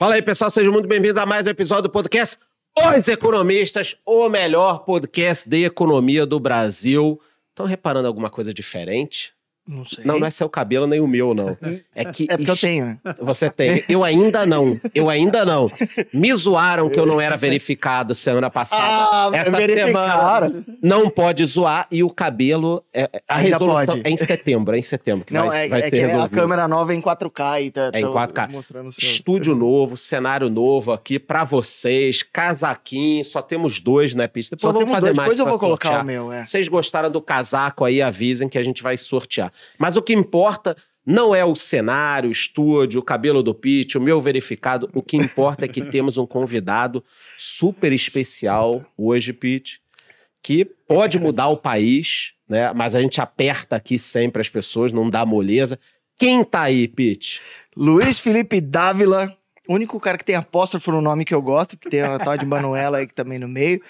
Fala aí, pessoal, sejam muito bem-vindos a mais um episódio do podcast Os Economistas, o melhor podcast de economia do Brasil. Estão reparando alguma coisa diferente? Não sei. Não, não é seu cabelo nem o meu, não. É que É porque eu tenho. você tem. Eu ainda não. Eu ainda não. Me zoaram que eu não era verificado semana passada. Ah, Essa verificaram. semana não pode zoar e o cabelo. É, é- a Ainda resolução pode. é em setembro, é em setembro que Não, vai, é, vai é ter que a resolvido. câmera nova é em 4K e tá É em tô 4K. mostrando o seu. Estúdio novo, cenário novo aqui pra vocês, casaquinho, só temos dois, né, Pete? Depois Só vamos temos fazer dois, mais depois eu vou colocar sortear. o meu, é. Vocês gostaram do casaco aí, avisem que a gente vai sortear. Mas o que importa não é o cenário, o estúdio, o cabelo do Pete, o meu verificado. O que importa é que temos um convidado super especial hoje, Pete, que pode mudar o país, né? Mas a gente aperta aqui sempre as pessoas, não dá moleza. Quem tá aí, Pete? Luiz Felipe Dávila, único cara que tem apóstrofo no nome que eu gosto, que tem a tal de Manuela aí que também no meio.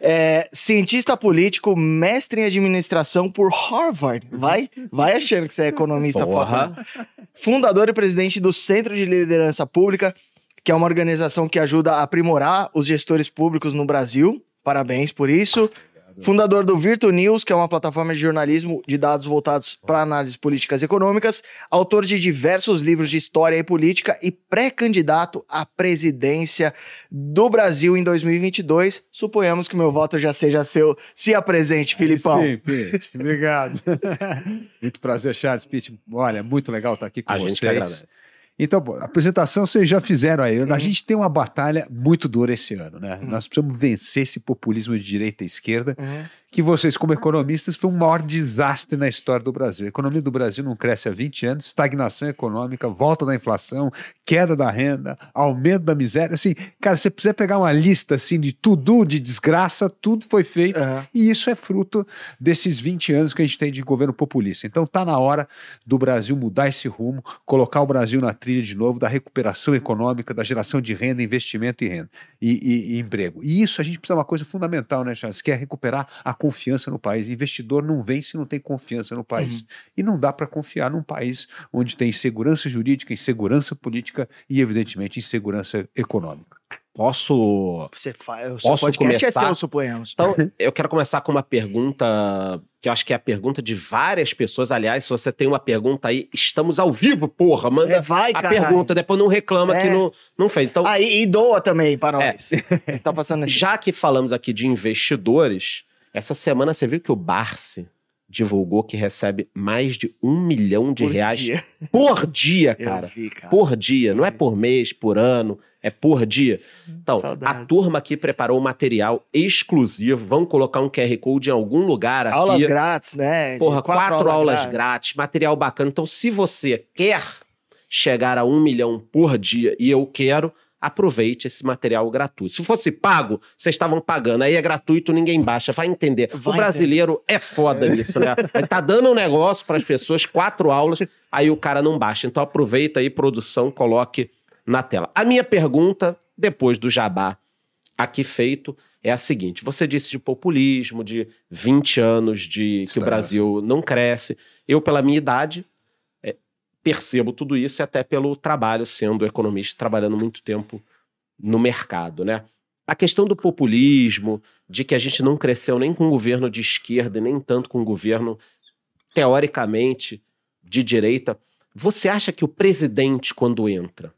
É, cientista político, mestre em administração por Harvard. Vai, vai achando que você é economista. Porra. foda. Fundador e presidente do Centro de Liderança Pública, que é uma organização que ajuda a aprimorar os gestores públicos no Brasil. Parabéns por isso. Fundador do Virtu News, que é uma plataforma de jornalismo de dados voltados para análises políticas e econômicas, autor de diversos livros de história e política e pré-candidato à presidência do Brasil em 2022. Suponhamos que o meu voto já seja seu. Se apresente, Filipão. Sim, Pete. Obrigado. muito prazer, Charles. Pete, olha, muito legal estar aqui com A vocês. gente que agradece. Então, pô, a apresentação vocês já fizeram aí. Uhum. A gente tem uma batalha muito dura esse ano, né? Uhum. Nós precisamos vencer esse populismo de direita e esquerda, Uhum. Que vocês, como economistas, foi um maior desastre na história do Brasil. A economia do Brasil não cresce há 20 anos, estagnação econômica, volta da inflação, queda da renda, aumento da miséria. Assim, cara, você precisa pegar uma lista assim de tudo de desgraça, tudo foi feito. E isso é fruto desses 20 anos que a gente tem de governo populista. Então tá na hora do Brasil mudar esse rumo, colocar o Brasil na trilha de novo da recuperação econômica, da geração de renda, investimento e renda e, e- e emprego. E isso a gente precisa de uma coisa fundamental, né, Charles? Que é recuperar a confiança no país. Investidor não vem se não tem confiança no país. E não dá para confiar num país onde tem insegurança jurídica, insegurança política e, evidentemente, insegurança econômica. Posso Você faz. Posso é começar? seu, suponhamos. Então, eu quero começar com uma pergunta que eu acho que é a pergunta de várias pessoas. Aliás, se você tem uma pergunta aí, estamos ao vivo, porra. Manda É, vai, a cara. pergunta, depois não reclama É. que não, não fez. Então, Aí, e doa também para É. nós. Tá passando já que falamos aqui de investidores, essa semana você viu que o Barsi divulgou que recebe mais de um milhão de por reais dia. por dia, cara. vi, cara. Por dia, não é por mês, por ano, é por dia. Então, Saudades. a turma aqui preparou um material exclusivo. Vamos colocar um QR Code em algum lugar aqui. Aulas grátis, né? Porra, quatro, aulas grátis. grátis, material bacana. Então, se você quer chegar a um milhão por dia e eu quero, aproveite esse material gratuito. Se fosse pago, vocês estavam pagando. Aí é gratuito, ninguém baixa. Vai entender. Vai o brasileiro é foda nisso, né? Ele tá dando um negócio para as pessoas, quatro aulas, aí o cara não baixa. Então, aproveita aí, produção, coloque na tela. A minha pergunta, depois do jabá aqui feito, é a seguinte: você disse de populismo, de 20 anos de que o Estagnação. Brasil não cresce. Eu, pela minha idade, percebo tudo isso e até pelo trabalho, sendo economista, trabalhando muito tempo no mercado, né? A questão do populismo, de que a gente não cresceu nem com governo de esquerda, nem tanto com governo, teoricamente, de direita. Você acha que o presidente, quando entra,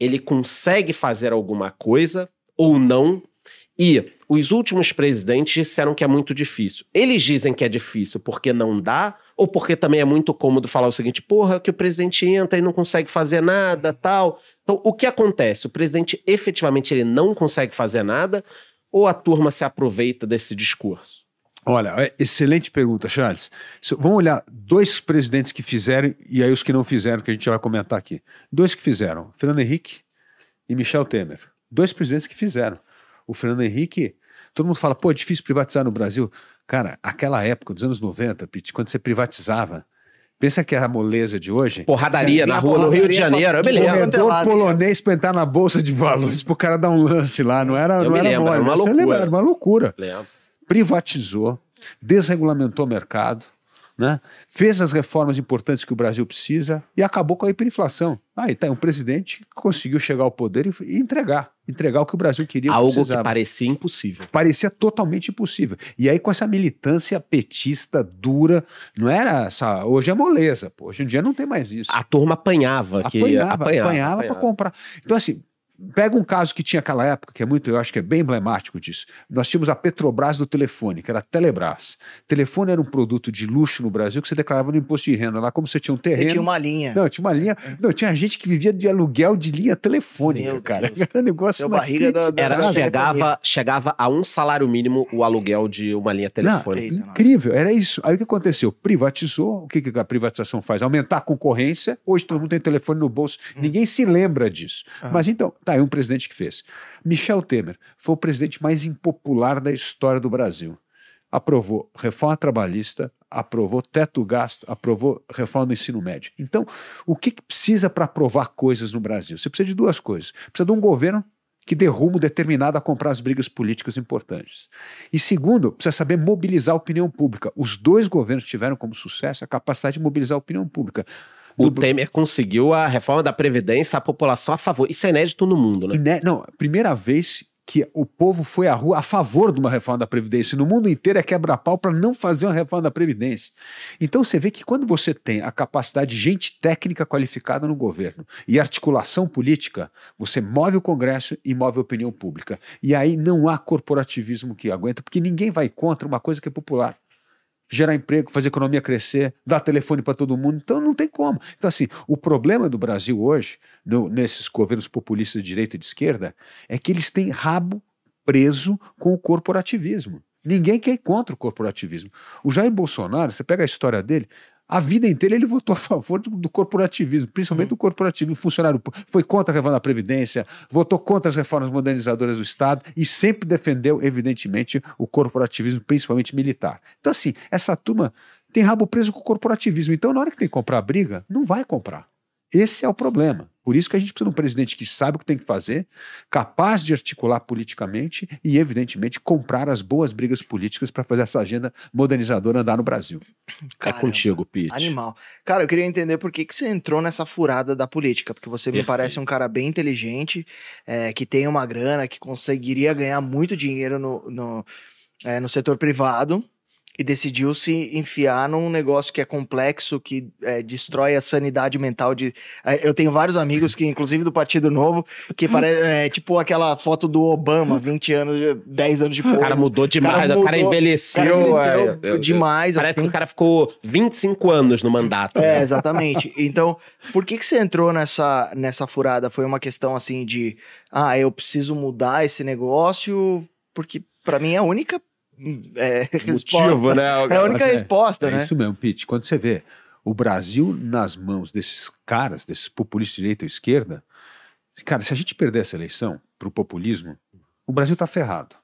ele consegue fazer alguma coisa ou não? E os últimos presidentes disseram que é muito difícil. Eles dizem que é difícil porque não dá, ou porque também é muito cômodo falar o seguinte: porra, que o presidente entra e não consegue fazer nada, tal. Então, o que acontece? O presidente efetivamente ele não consegue fazer nada, ou a turma se aproveita desse discurso? Olha, é excelente pergunta, Charles. Vamos olhar dois presidentes que fizeram e aí os que não fizeram, que a gente vai comentar aqui. Dois que fizeram, Fernando Henrique e Michel Temer. Dois presidentes que fizeram. O Fernando Henrique, todo mundo fala, pô, é difícil privatizar no Brasil. Cara, aquela época, dos anos 90, Pete, quando você privatizava, pensa que é a moleza de hoje. Porradaria na rua, no Rio de porradaria Janeiro, eu me lembro. é Corredor polonês pra entrar na bolsa de valores pro cara dar um lance lá, não era, Eu não me era lembro, mole, era uma você loucura. lembra? Era uma loucura Lembro. privatizou, desregulamentou o mercado, né? fez as reformas importantes que o Brasil precisa e acabou com a hiperinflação. Aí tá um presidente que conseguiu chegar ao poder e, e entregar, entregar o que o Brasil queria. Algo precisava. que parecia impossível. Parecia totalmente impossível. E aí com essa militância petista dura, não era essa, hoje é moleza, pô. hoje em dia não tem mais isso. A turma apanhava, que apanhava, apanhava, apanhava para comprar. Então assim, Pega um caso que tinha aquela época, que é muito, eu acho que é bem emblemático disso. Nós tínhamos a Petrobras do telefone, que era a Telebrás. Telefone era um produto de luxo no Brasil que você declarava no imposto de renda. Lá, como você tinha um terreno. Você tinha uma linha. Não, tinha uma linha. Não, tinha gente que vivia de aluguel de linha telefônica, Meu cara. Deus. Era um negócio. barriga da, da, era, chegava, chegava a um salário mínimo o aluguel de uma linha telefônica. Não, incrível, era isso. Aí o que aconteceu? Privatizou. O que, que a privatização faz? Aumentar a concorrência. Hoje todo mundo tem telefone no bolso. Hum. Ninguém se lembra disso. Ah. Mas então, tá aí um presidente que fez. Michel Temer foi o presidente mais impopular da história do Brasil. Aprovou reforma trabalhista, aprovou teto gasto, aprovou reforma do ensino médio. Então, o que, que precisa para aprovar coisas no Brasil? Você precisa de duas coisas. Precisa de um governo que dê rumo determinado a comprar as brigas políticas importantes. E segundo, precisa saber mobilizar a opinião pública. Os dois governos tiveram como sucesso a capacidade de mobilizar a opinião pública. O Temer conseguiu a reforma da Previdência, a população a favor. Isso é inédito no mundo, né? Iné... Não, primeira vez que o povo foi à rua a favor de uma reforma da Previdência. No mundo inteiro é quebra-pau para não fazer uma reforma da Previdência. Então você vê que quando você tem a capacidade de gente técnica qualificada no governo e articulação política, você move o Congresso e move a opinião pública. E aí não há corporativismo que aguenta, porque ninguém vai contra uma coisa que é popular gerar emprego, fazer a economia crescer, dar telefone para todo mundo. Então não tem como. Então, assim, o problema do Brasil hoje, no, nesses governos populistas de direita e de esquerda, é que eles têm rabo preso com o corporativismo. Ninguém quer ir contra o corporativismo. O Jair Bolsonaro, você pega a história dele, a vida inteira ele votou a favor do, do corporativismo, principalmente uhum. do corporativismo. Funcionário foi contra a reforma da Previdência, votou contra as reformas modernizadoras do Estado e sempre defendeu, evidentemente, o corporativismo, principalmente militar. Então, assim, essa turma tem rabo preso com o corporativismo. Então, na hora que tem que comprar briga, não vai comprar. Esse é o problema. Por isso que a gente precisa de um presidente que sabe o que tem que fazer, capaz de articular politicamente e, evidentemente, comprar as boas brigas políticas para fazer essa agenda modernizadora andar no Brasil. Caramba, é contigo, Pete. Animal. Cara, eu queria entender por que, que você entrou nessa furada da política, porque você Perfeito. me parece um cara bem inteligente, é, que tem uma grana, que conseguiria ganhar muito dinheiro no, no, é, no setor privado e decidiu se enfiar num negócio que é complexo, que é, destrói a sanidade mental de. É, eu tenho vários amigos que, inclusive do Partido Novo, que parece é, tipo aquela foto do Obama, 20 anos, 10 anos depois. O cara mudou demais, o cara, mudou, o cara envelheceu, cara envelheceu é, demais. Parece assim. que o cara ficou 25 anos no mandato. É, né? exatamente. Então, por que, que você entrou nessa, nessa furada? Foi uma questão assim de. Ah, eu preciso mudar esse negócio, porque para mim é a única é, motivo, né? É a única resposta, é, né? É isso mesmo, Pete. Quando você vê o Brasil nas mãos desses caras, desses populistas de direita ou esquerda, cara, se a gente perder essa eleição para o populismo, o Brasil está ferrado.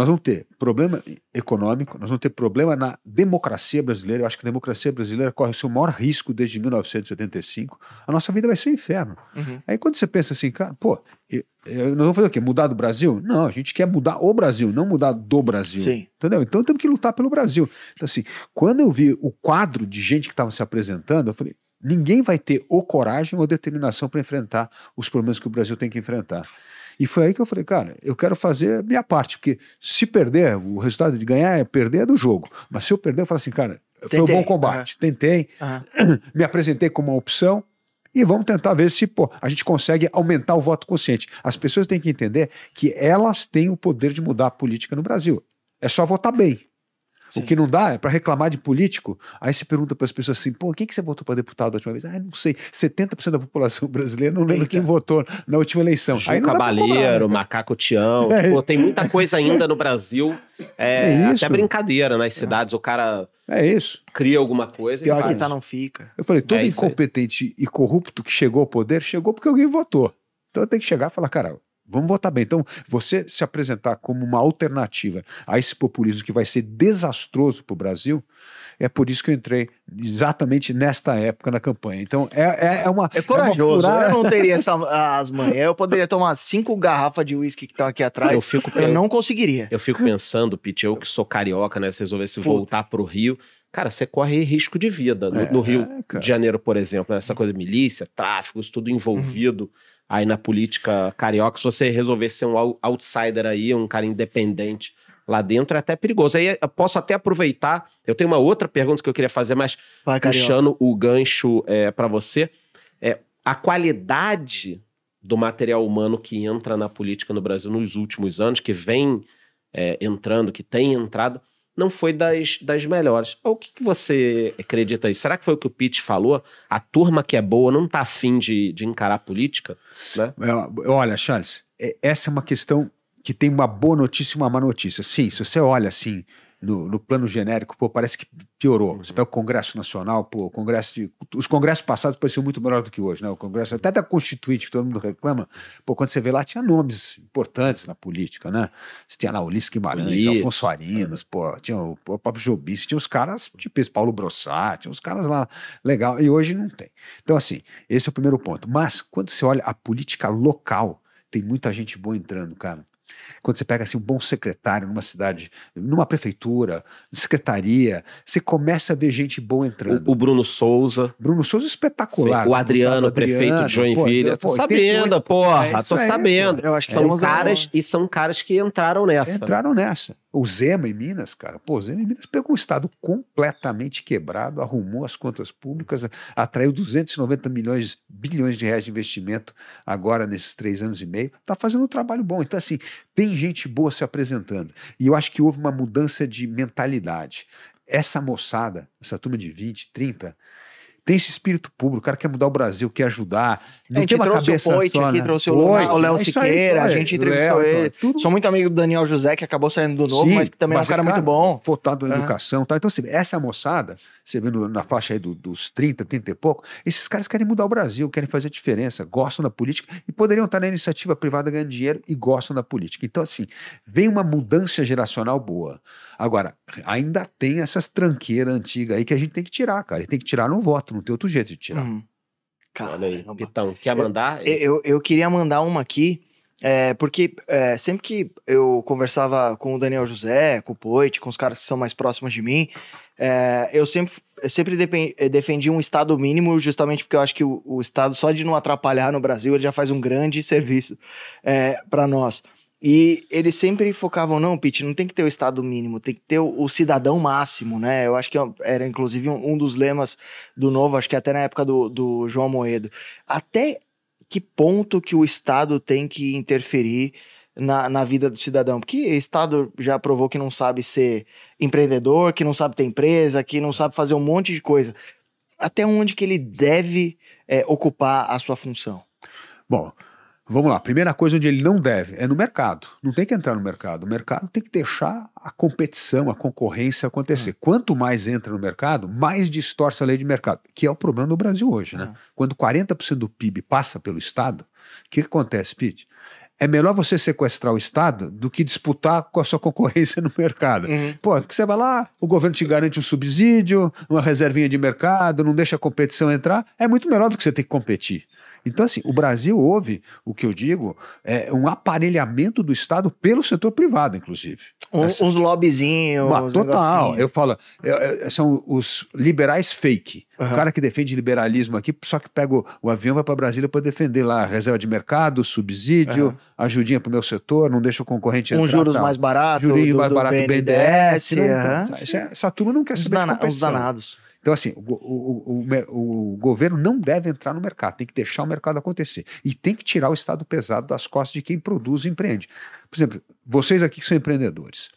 Nós vamos ter problema econômico, nós vamos ter problema na democracia brasileira. Eu acho que a democracia brasileira corre o seu maior risco desde 1985. A nossa vida vai ser um inferno. Uhum. Aí quando você pensa assim, cara, pô, eu, eu, nós vamos fazer o quê? Mudar do Brasil? Não, a gente quer mudar o Brasil, não mudar do Brasil. Sim. Entendeu? Então temos que lutar pelo Brasil. Então, assim, quando eu vi o quadro de gente que estava se apresentando, eu falei, ninguém vai ter ou coragem ou determinação para enfrentar os problemas que o Brasil tem que enfrentar. E foi aí que eu falei, cara, eu quero fazer a minha parte, porque se perder, o resultado de ganhar é perder é do jogo. Mas se eu perder, eu falo assim, cara, Tentei. foi um bom combate, uhum. tentei, uhum. me apresentei como uma opção, e vamos tentar ver se pô, a gente consegue aumentar o voto consciente. As pessoas têm que entender que elas têm o poder de mudar a política no Brasil. É só votar bem. Sim. O que não dá é para reclamar de político. Aí você pergunta para as pessoas assim: pô, quem que você votou para deputado da última vez? Ah, não sei. 70% da população brasileira não lembra Eita. quem votou na última eleição. João Aí Cavaleiro, né? Macaco Tião. É. Pô, tem muita coisa ainda no Brasil. É, é até brincadeira nas cidades. É. O cara. É isso. Cria alguma coisa. Pior que tá, não fica. Eu falei: todo é incompetente e corrupto que chegou ao poder chegou porque alguém votou. Então tem que chegar e falar: cara, Vamos votar bem. Então, você se apresentar como uma alternativa a esse populismo que vai ser desastroso para o Brasil, é por isso que eu entrei exatamente nesta época na campanha. Então, é, é, é uma. É corajoso. É uma eu não teria essa, as manhãs. Eu poderia tomar cinco garrafas de uísque que estão aqui atrás. Eu, fico, eu, eu não conseguiria. Eu fico pensando, Pete, eu que sou carioca, né? Se resolvesse Puta. voltar para o Rio cara, você corre risco de vida. No, É, no Rio de Janeiro, por exemplo, né? essa coisa de milícia, tráfico, isso tudo envolvido aí na política carioca. Se você resolver ser um out- outsider aí, um cara independente lá dentro, é até perigoso. Aí eu posso até aproveitar, eu tenho uma outra pergunta que eu queria fazer, mas Vai, puxando o gancho é, para você, é, a qualidade do material humano que entra na política no Brasil nos últimos anos, que vem é, entrando, que tem entrado, não foi das, das melhores. O que, que você acredita aí? Será que foi o que o Pete falou? A turma que é boa não tá afim de, de encarar a política? Né? É, Olha, Charles, é- essa é uma questão que tem uma boa notícia e uma má notícia. Sim, se você olha assim no, no plano genérico, pô, parece que piorou. Você pega o Congresso Nacional, pô, o Congresso de, os congressos passados pareciam muito melhor do que hoje, né? O Congresso até da Constituinte, que todo mundo reclama, pô, quando você vê lá, tinha nomes importantes na política, né? Você tinha lá Ulisses Guimarães. Alfonso Arinos, pô, tinha o, o próprio Jobice, tinha os caras, tipo esse Paulo Brossat, tinha os caras lá, legal, e hoje não tem. Então, assim, esse é o primeiro ponto. Mas, quando você olha a política local, tem muita gente boa entrando, cara. Quando você pega assim, um bom secretário numa cidade, numa prefeitura, secretaria, você começa a ver gente boa entrando. O, o Bruno Souza, Bruno Souza é espetacular. o Adriano, deputado prefeito de Joinville. pô, tô pô, sabendo, 88, porra, é tô sabendo. Eu acho que São temos caras, e são caras que entraram nessa. Entraram nessa. O Zema em Minas, cara, pô, o Zema em Minas pegou um estado completamente quebrado, arrumou as contas públicas, atraiu 290 milhões, bilhões de reais de investimento agora nesses três anos e meio, tá fazendo um trabalho bom. Então, assim, tem gente boa se apresentando. E eu acho que houve uma mudança de mentalidade. Essa moçada, essa turma de 20, 30, tem esse espírito público, o cara quer mudar o Brasil, quer ajudar. A gente tem uma trouxe o cabeça Poit só, aqui, né? trouxe o Poit, Léo- o Léo é isso aí, Siqueira, a gente entrevistou Léo, ele. tudo Sou muito amigo do Daniel José, que acabou saindo do novo, Sim, mas que também é um mas cara, muito bom. Votado na É. educação. Tá? Então, assim, essa moçada, você vê na faixa aí do- dos 30, 30 e pouco, esses caras querem mudar o Brasil, querem fazer diferença, gostam da política e poderiam estar na iniciativa privada ganhando dinheiro e gostam da política. Então, assim, vem uma mudança geracional boa. Agora, ainda tem essas tranqueiras antigas aí que a gente tem que tirar, cara. E tem que tirar no voto, não tem outro jeito de tirar. Uhum. Olha aí. Pitão, quer mandar? Eu, eu queria mandar uma aqui, é, porque é, sempre que eu conversava com o Daniel José, com o Poit, com os caras que são mais próximos de mim, é, eu sempre, eu sempre eh, defendi um Estado mínimo, justamente porque eu acho que o, o Estado, só de não atrapalhar no Brasil, ele já faz um grande serviço para nós. E eles sempre focavam, não, Pete, não tem que ter o Estado mínimo, tem que ter o, o cidadão máximo, né? Eu acho que era, inclusive, um, um dos lemas do Novo, acho que até na época do, do João Moedo. Até que ponto que o Estado tem que interferir na, na vida do cidadão? Porque o Estado já provou que não sabe ser empreendedor, que não sabe ter empresa, que não sabe fazer um monte de coisa. Até onde que ele deve é, ocupar a sua função? Bom, vamos lá. Primeira coisa onde ele não deve é no mercado. Não tem que entrar no mercado. O mercado tem que deixar a competição, a concorrência acontecer. Quanto mais entra no mercado, mais distorce a lei de mercado, que é o problema do Brasil hoje, né? Uhum. Quando 40% do PIB passa pelo Estado, o que, que acontece, Pete? É melhor você sequestrar o Estado do que disputar com a sua concorrência no mercado. Uhum. Pô, porque você vai lá, o governo te garante um subsídio, uma reservinha de mercado, não deixa a competição entrar, é muito melhor do que você ter que competir. Então, assim, o Brasil houve, o que eu digo, é um aparelhamento do Estado pelo setor privado, inclusive. Um- Essa- uns lobbyzinhos. Total. Eu falo, é, é, são os liberais fake. Aham. O cara que defende liberalismo aqui, só que pega o, o avião vai para Brasília para defender lá reserva de mercado, subsídio, Aham. ajudinha para o meu setor, não deixa o conconcorrente Um entrar. juros tal. mais barato, Jurinho do, mais do barato do BNDES, BNDES. Então, essa, essa turma não quer saber dana- uns competição. danados. Então, assim, o, o, o, o governo não deve entrar no mercado, tem que deixar o mercado acontecer. E tem que tirar o Estado pesado das costas de quem produz e empreende. Por exemplo, vocês aqui que são empreendedores.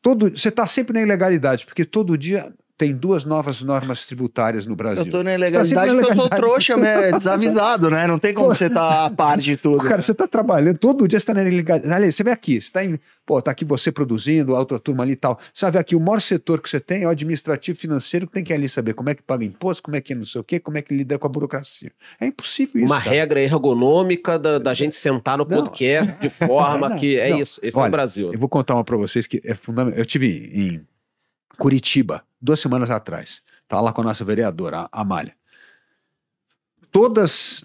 Todo, você está sempre na ilegalidade, porque todo dia tem duas novas normas tributárias no Brasil. Eu tô na tá ilegalidade porque eu sou trouxa, né? desavisado, né? Não tem como você estar a par de tudo. Cara, você está trabalhando, todo dia você está na ilegalidade. Ali, você vem aqui, você está em. Pô, tá aqui você produzindo, a outra turma ali e tal. Você vai ver aqui, o maior setor que você tem é o administrativo financeiro, que tem que ali saber como é que paga imposto, como é que não sei o quê, como é que lida com a burocracia. É impossível isso. Uma cara. regra ergonômica da, da gente sentar no Não. podcast de forma Não, que é não. isso. Esse é Olha, o Brasil. Eu vou contar uma para vocês que é fundamental. Eu tive em Curitiba duas semanas atrás. Estava lá com a nossa vereadora, a Amália. Todas,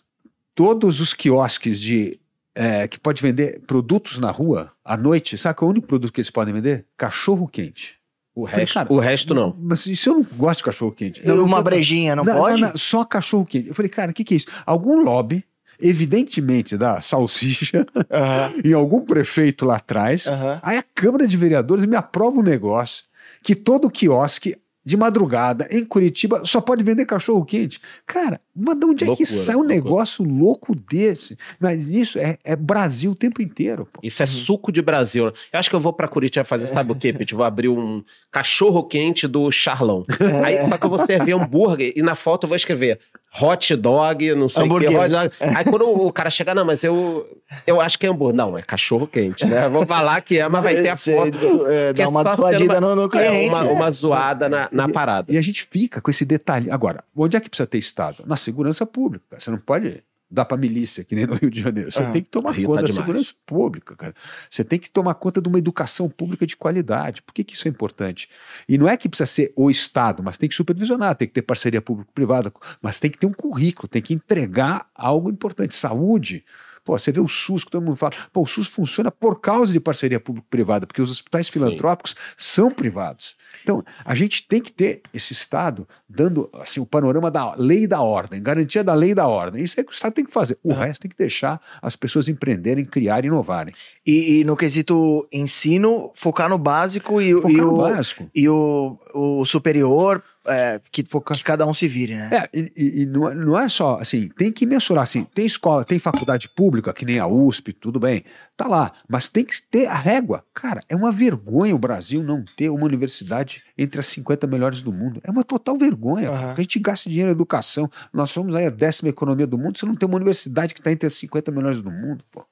todos os quiosques de é, que pode vender produtos na rua à noite, sabe qual é o único produto que eles podem vender? Cachorro quente. O falei, resto, cara, o resto não. Mas isso eu não gosto de cachorro quente. E uma brejinha, não, pode? só cachorro quente. Eu falei, cara, o que, que é isso? Algum lobby, evidentemente da salsicha, Aham, em algum prefeito lá atrás, aham. aí a Câmara de Vereadores me aprova um negócio que todo quiosque de madrugada em Curitiba só pode vender cachorro quente. Cara, mas de onde é que Loucura, sai um loucura. negócio louco desse? Mas isso é, é Brasil o tempo inteiro. Pô. Isso é suco de Brasil. Eu acho que eu vou pra Curitiba fazer, sabe o quê, Pete? Vou abrir um cachorro quente do Charlão. Aí só que eu vou servir hambúrguer e na foto eu vou escrever hot dog, não sei o que. Hambúrguer. Hot dog. Aí quando o cara chegar, não, mas eu, eu acho que é hambúrguer. Não, é cachorro quente, né? Vou falar que é, mas vai ter a foto. é, que é dá uma sendo no, no É cliente. uma, uma zoada na, na parada. E a gente fica com esse detalhe. Agora, onde é que precisa ter Estado? Na segurança pública. Você não pode dar para milícia, que nem no Rio de Janeiro. Você Ah, tem que tomar Rio conta tá da demais. segurança pública, cara. Você tem que tomar conta de uma educação pública de qualidade. Por que, que isso é importante? E não é que precisa ser o Estado, mas tem que supervisionar, tem que ter parceria público-privada, mas tem que ter um currículo, tem que entregar algo importante. Saúde. Pô, você vê o SUS, que todo mundo fala, pô, o SUS funciona por causa de parceria público-privada, porque os hospitais filantrópicos são privados. Então, a gente tem que ter esse Estado dando assim, o panorama da lei da ordem, garantia da lei da ordem. Isso é que o Estado tem que fazer. O Uhum. resto tem que deixar as pessoas empreenderem, criarem e inovarem. E, e no quesito ensino, focar no básico e, Focar e no o, básico. e o, o superior, é, que, que cada um se vire, né? É, e, e- não, é- não é só assim, tem que mensurar assim, tem escola, tem faculdade pública, que nem a USP, tudo bem, tá lá, mas tem que ter a régua. Cara, é uma vergonha o Brasil não ter uma universidade entre as 50 melhores do mundo. É uma total vergonha. Porque a gente gasta dinheiro em educação. Nós somos aí a décima economia do mundo, você não tem uma universidade que está entre as 50 melhores do mundo, pô.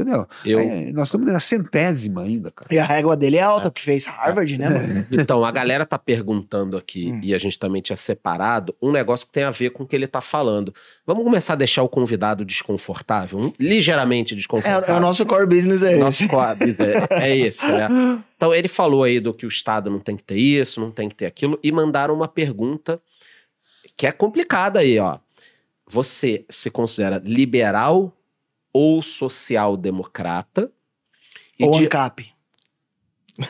Entendeu? Eu- Aí, nós estamos na centésima ainda, cara. E a régua dele é alta, porque fez Harvard, né, mano? Então, a galera tá perguntando aqui, Hum. e a gente também tinha separado, um negócio que tem a ver com o que ele tá falando. Vamos começar a deixar o convidado desconfortável, um- ligeiramente É, desconfortável. é o nosso core business é esse. Nosso coabis é, é esse, né? Então, ele falou aí do que o Estado não tem que ter isso, não tem que ter aquilo, e mandaram uma pergunta que é complicada aí, ó. Você se considera liberal ou social-democrata? Ou de- ANCAP.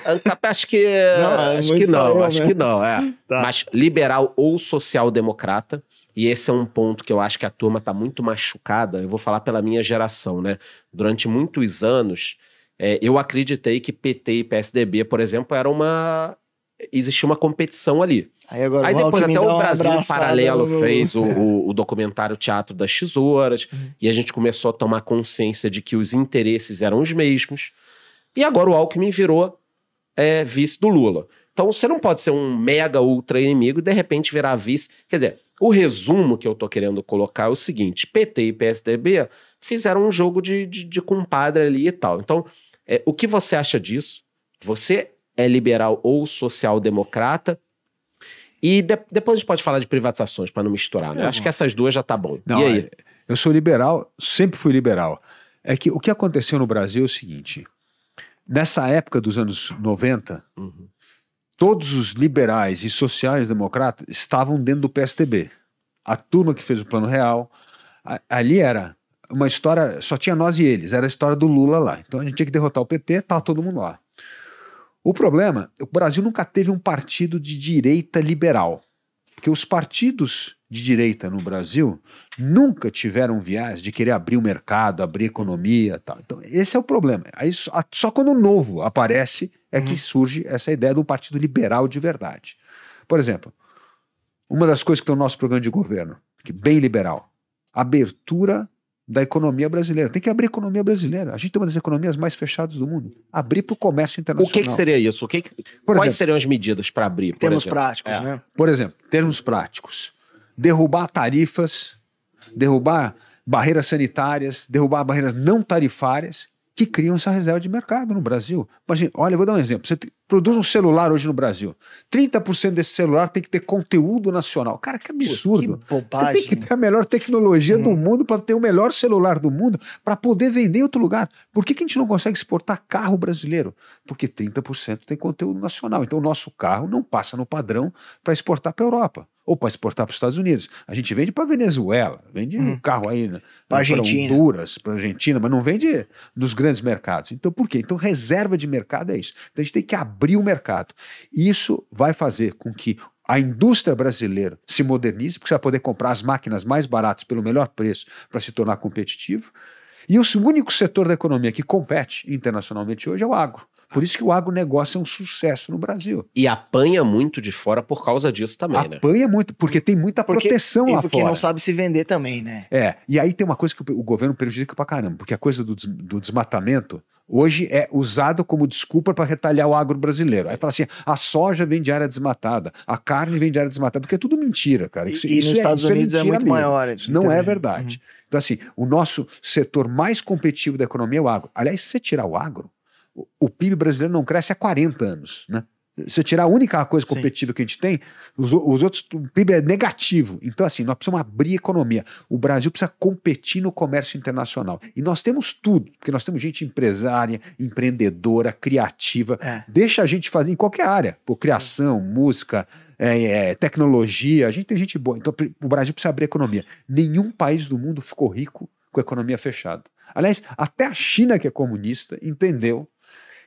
ANCAP, acho que Não, é acho que não, eu, acho né? que não, é. Tá. Mas liberal ou social-democrata, e esse é um ponto que eu acho que a turma está muito machucada. Eu vou falar pela minha geração, né? Durante muitos anos, é, eu acreditei que PT e PSDB, por exemplo, era uma existia uma competição ali. Aí agora Aí depois até o Brasil Paralelo fez o, o- o documentário Teatro das Tesouras, Uhum. e a gente começou a tomar consciência de que os interesses eram os mesmos. E agora o Alckmin virou é, vice do Lula. Então você não pode ser um mega ultra inimigo e de repente virar vice. Quer dizer, o resumo que eu tô querendo colocar é o seguinte: PT e PSDB fizeram um jogo de, de, de compadre ali e tal. Então, é, o que você acha disso? Você é liberal ou social-democrata? E de- depois a gente pode falar de privatizações para não misturar, né? É, Acho que essas duas já tá bom. Não, e aí? é- eu sou liberal, sempre fui liberal. É que o que aconteceu no Brasil é o seguinte: nessa época dos anos 90, Uhum. todos os liberais e sociais-democratas estavam dentro do PSDB. A turma que fez o Plano Real, a- ali era uma história, só tinha nós e eles, era a história do Lula lá. Então a gente tinha que derrotar o PT, estava todo mundo lá. O problema, o Brasil nunca teve um partido de direita liberal. Porque os partidos de direita no Brasil nunca tiveram viés de querer abrir o mercado, abrir a economia e tal. Então, esse é o problema. Aí, só, só quando o novo aparece é que Uhum. surge essa ideia de um partido liberal de verdade. Por exemplo, uma das coisas que tem no nosso programa de governo, que é bem liberal, abertura da economia brasileira. Tem que abrir a economia brasileira. A gente tem uma das economias mais fechadas do mundo. Abrir para o comércio O internacional. que, que seria isso? O que que- quais exemplo, seriam as medidas para abrir? por Termos exemplo? práticos, É. né? Por exemplo, termos práticos. Derrubar tarifas, derrubar barreiras sanitárias, derrubar barreiras não tarifárias que criam essa reserva de mercado no Brasil. Imagina, olha, eu vou dar um exemplo. Você te- produz um celular hoje no Brasil. 30% desse celular tem que ter conteúdo nacional. Cara, que absurdo. Que Você bobagem. tem que ter a melhor tecnologia do Hum. mundo para ter o melhor celular do mundo para poder vender em outro lugar. Por que, que a gente não consegue exportar carro brasileiro? Porque 30% tem conteúdo nacional. Então o nosso carro não passa no padrão para exportar para a Europa. Ou para exportar para os Estados Unidos. A gente vende para Venezuela, vende Hum. carro aí né, Argentina. Honduras, para Argentina, mas não vende nos grandes mercados. Então por quê? Então reserva de mercado é isso. Então a gente tem que abrir o mercado. Isso vai fazer com que a indústria brasileira se modernize, porque você vai poder comprar as máquinas mais baratas pelo melhor preço para se tornar competitivo. E o único setor da economia que compete internacionalmente hoje é o agro. Por isso que o agronegócio é um sucesso no Brasil. E apanha muito de fora por causa disso também, né? Apanha muito, porque tem muita Porque- proteção E lá porque fora. não sabe se vender também, né? É, e aí tem uma coisa que o o governo prejudica pra caramba, porque a coisa do, des- do desmatamento hoje é usado como desculpa para retalhar o agro brasileiro. Aí fala assim: a soja vem de área desmatada, a carne vem de área desmatada, porque é tudo mentira, cara. E, Isso- e isso nos é- Estados isso Unidos é, mentira muito mesmo. maior. Isso não é também. verdade. Então, assim, o nosso setor mais competitivo da economia é o agro. Aliás, se você tirar o agro, o, PIB brasileiro não cresce há 40 anos, né? Se você tirar a única coisa Sim. competitiva que a gente tem, os, os outros, o PIB é negativo. Então, assim, nós precisamos abrir a economia. O Brasil precisa competir no comércio internacional. E nós temos tudo, porque nós temos gente empresária, empreendedora, criativa. É. Deixa a gente fazer em qualquer área. Pô, criação, música, é, é, tecnologia. A gente tem gente boa. Então, o Brasil precisa abrir a economia. Nenhum país do mundo ficou rico com a economia fechada. Aliás, até a China, que é comunista, entendeu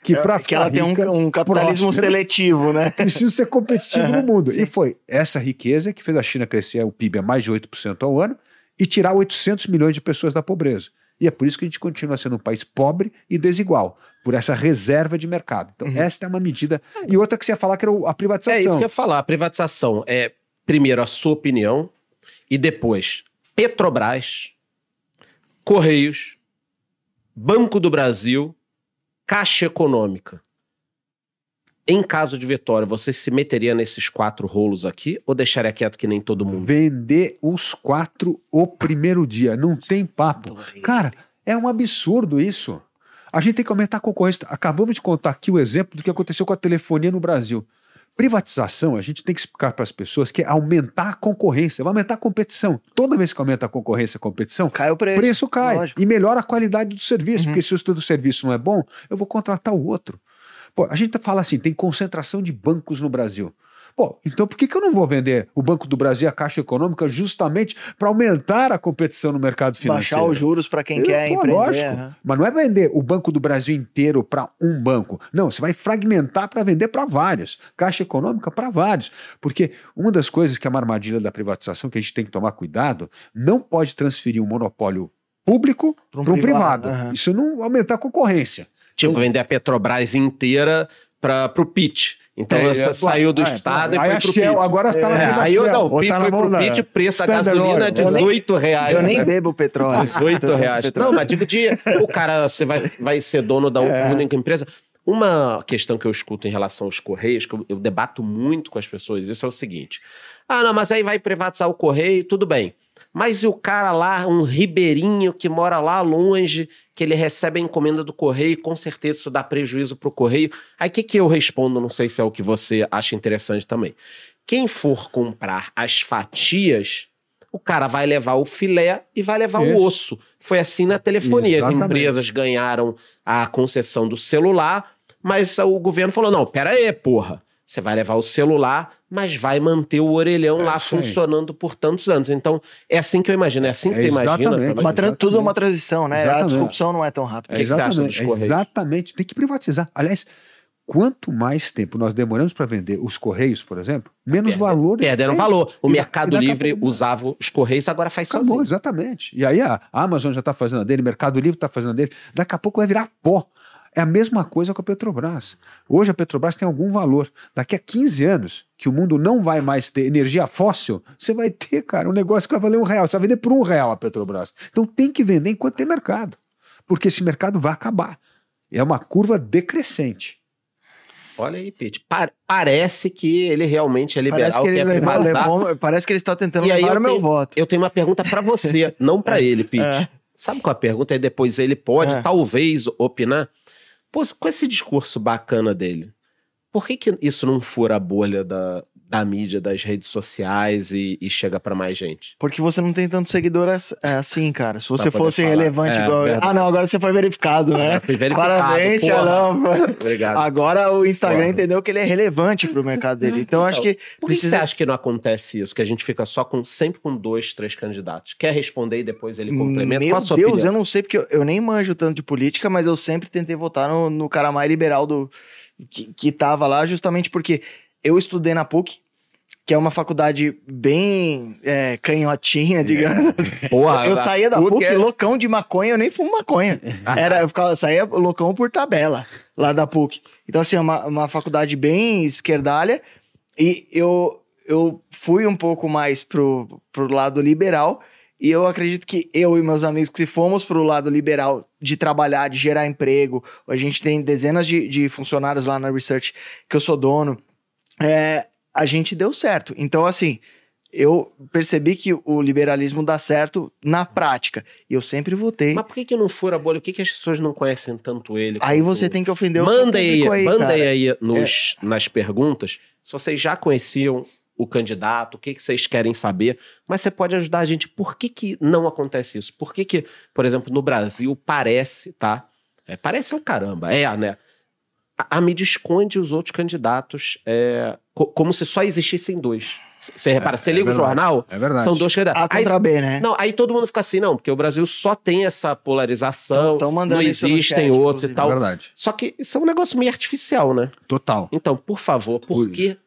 que para É, que ela tem um, um capitalismo próspera, seletivo, né? precisa ser competitivo no mundo. sim. E foi essa riqueza que fez a China crescer o PIB a mais de 8% ao ano e tirar 800 milhões de pessoas da pobreza. E é por isso que a gente continua sendo um país pobre e desigual, por essa reserva de mercado. Então, Uhum. esta é uma medida. E outra que você ia falar que era a É isso privatização. que eu ia falar. A privatização é, primeiro, a sua opinião, e depois, Petrobras, Correios, Banco do Brasil, Caixa Econômica. Em caso de vitória, você se meteria nesses quatro rolos aqui ou deixaria quieto que nem todo mundo? Vender os quatro o primeiro dia. Não tem papo. Cara, é um absurdo isso. A gente tem que aumentar a concorrência. Acabamos de contar aqui o exemplo do que aconteceu com a telefonia no Brasil. Privatização, a gente tem que explicar para as pessoas que é aumentar a concorrência, vai aumentar a competição. Toda vez que aumenta a concorrência e a competição, Cai o preço. preço cai lógico. e melhora a qualidade do serviço, Uhum. porque se o estudo do serviço não é bom, eu vou contratar o outro. Pô, a gente fala assim, tem concentração de bancos no Brasil. Pô, então por que, que eu não vou vender o Banco do Brasil e a Caixa Econômica justamente para aumentar a competição no mercado financeiro? Baixar os juros para quem É, quer pô, empreender. lógico. aham. Mas não é vender o Banco do Brasil inteiro para um banco. Não, você vai fragmentar para vender para vários. Caixa econômica para vários. Porque uma das coisas que é uma armadilha da privatização que a gente tem que tomar cuidado, não pode transferir um monopólio público Pra um para um privado, privado. aham. Isso não aumentar a concorrência. Tipo, vender a Petrobras inteira para o PIT. Então, É, essa é, saiu do é, Estado e foi pro Shell PIT. agora está na É, aí eu não, o PIT tá foi pro PIT, preço da gasolina nem- 18 reais. Eu nem bebo petróleo. 18 reais. Petróleo. Não, mas digo de o cara, você vai, vai ser dono da É. única empresa. Uma questão que eu escuto em relação aos Correios, que eu, eu debato muito com as pessoas, isso é o seguinte. Ah, não, mas aí vai privatizar o Correio, tudo bem. Mas e o cara lá, um ribeirinho que mora lá longe, que ele recebe a encomenda do Correio, com certeza isso dá prejuízo pro Correio. Aí o que, que eu respondo? Não sei se é o que você acha interessante também. Quem for comprar as fatias, o cara vai levar o filé e vai levar Isso. o osso. Foi assim na telefonia. As Exatamente. empresas ganharam a concessão do celular, mas o governo falou: não, pera aí, porra. Você vai levar o celular, mas vai manter o orelhão É lá aí. funcionando por tantos anos. Então, é assim que eu imagino. É assim que É você imagina. exatamente. também? Uma tran- tudo é uma transição, né? A Exatamente. disrupção não é tão rápida. O que que Correios? Exatamente. Tem que privatizar. Aliás, quanto mais tempo nós demoramos para vender os Correios, por exemplo, menos Perde- valor. Perderam valor. O E- Mercado e a Livre pouco- usava os Correios, agora faz Acabou, sozinho. exatamente. E aí a Amazon já está fazendo a dele, o Mercado Livre está fazendo a dele. Daqui a pouco vai virar pó. É a mesma coisa com a Petrobras. Hoje a Petrobras tem algum valor. Daqui a 15 anos, que o mundo não vai mais ter energia fóssil, você vai ter, cara, um negócio que vai valer um real. Você vai vender por um real a Petrobras. Então tem que vender enquanto tem mercado. Porque esse mercado vai acabar. É uma curva decrescente. Olha aí, Pete. Pa- parece que ele realmente é liberal, Parece que ele quer levou, parece que ele está tentando E levar o meu tenho- voto. Eu tenho uma pergunta pra você, não pra ele, Pete. É. Sabe qual é a pergunta? E depois ele pode, É. talvez, opinar. Pô, com esse discurso bacana dele, por que, que isso não fura a bolha da, da mídia, das redes sociais e, e chega pra mais gente? Porque você não tem tanto seguidor é assim, cara. Se você fosse falar. relevante É, igual. verdade. Ah, não, agora você foi verificado, né? fui verificado, Parabéns. Xalão. Obrigado. Agora o Instagram Porra. entendeu que ele é relevante pro mercado dele. Então, acho que Por que precisa. você acha que não acontece isso? Que a gente fica só com sempre com dois, três candidatos? Quer responder e depois ele complementa? Meu Qual a sua Deus, opinião? eu não sei, porque eu, eu nem manjo tanto de política, mas eu sempre tentei votar no, no cara mais liberal do que, que tava lá, justamente porque eu estudei na PUC, que é uma faculdade bem é, canhotinha, digamos. Porra, eu saía da PUC PUC, é- loucão de maconha, eu nem fumo maconha. Era, eu ficava, saía loucão por tabela lá da PUC. Então, assim, é uma, uma faculdade bem esquerdalha. E eu, eu fui um pouco mais pro, pro lado liberal. E eu acredito que eu e meus amigos, que fomos pro lado liberal de trabalhar, de gerar emprego, a gente tem dezenas de, de funcionários lá na Research que eu sou dono, é, a gente deu certo. Então, assim, eu percebi que o liberalismo dá certo na prática. E eu sempre votei. Mas por que, que não fura a bolha? Por que, que as pessoas não conhecem tanto ele? Aí você tem que ofender o Manda seu aí, aí, manda cara. É. aí nos, nas perguntas se vocês já conheciam o candidato, o que, que vocês querem saber, mas você pode ajudar a gente. Por que, que não acontece isso? Por que, que, por exemplo, no Brasil parece, tá? É, parece é o caramba, é, né? A, a mídia esconde os outros candidatos é, co- como se só existissem dois. Você repara, você é liga o jornal, É verdade. são dois candidatos. A Aí, contra B, né? não, aí todo mundo fica assim, não, porque o Brasil só tem essa polarização, Tão não mandando isso no existem chat, outros e inclusive. tal. É verdade. Só que isso é um negócio meio artificial, né? Total. Então, por favor, por Por- que?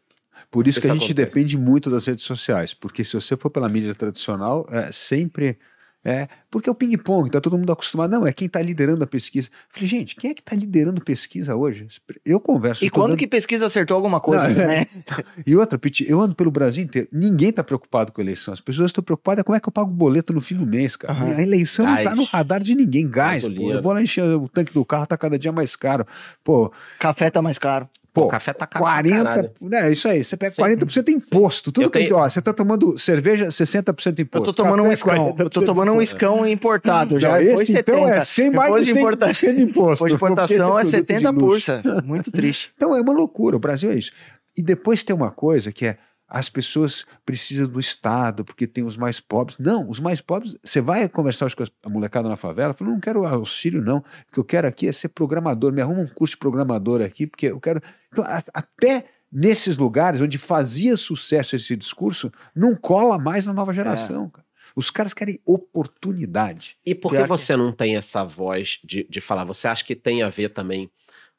Por isso que a gente acontece. depende muito das redes sociais, porque se você for pela mídia tradicional, é sempre é porque é o ping-pong, tá todo mundo acostumado. Não, é quem tá liderando a pesquisa. Falei, gente, quem é que tá liderando pesquisa hoje? Eu converso. E quando dando- que pesquisa acertou alguma coisa, Não, é. né? E outra, Pete, eu ando pelo Brasil inteiro. Ninguém tá preocupado com a eleição. As pessoas estão preocupadas com como é que eu pago o boleto no fim do mês, cara. Aham. A eleição não tá Gás. no radar de ninguém. Gás, pô. Eu vou lá encher o tanque do carro, tá cada dia mais caro. Pô, Café tá mais caro. Pô, o café tá caro. pra 40, caralho. é isso aí, você pega Sim. 40% de imposto. Tudo Eu que tenho- ó, você tá tomando cerveja, 60% de Eu imposto. tô tomando um Café, escão. Eu tô 40% tomando um escão importado. Já Não, foi esse 70. então é 100 mais de de 100% importação, de imposto. depois de importação é esse produto de 70 luxo. pursa. Muito triste. Então é uma loucura, o Brasil é isso. E depois tem uma coisa que é as pessoas precisam do Estado porque tem os mais pobres. Não, os mais pobres, você vai conversar com a molecada na favela, fala, não quero auxílio não, o que eu quero aqui é ser programador, me arruma um curso de programador aqui, porque eu quero... Então, a- até nesses lugares onde fazia sucesso esse discurso, não cola mais na nova É. geração, cara. Os caras querem oportunidade. E por que- você não tem essa voz de, de falar? Você acha que tem a ver também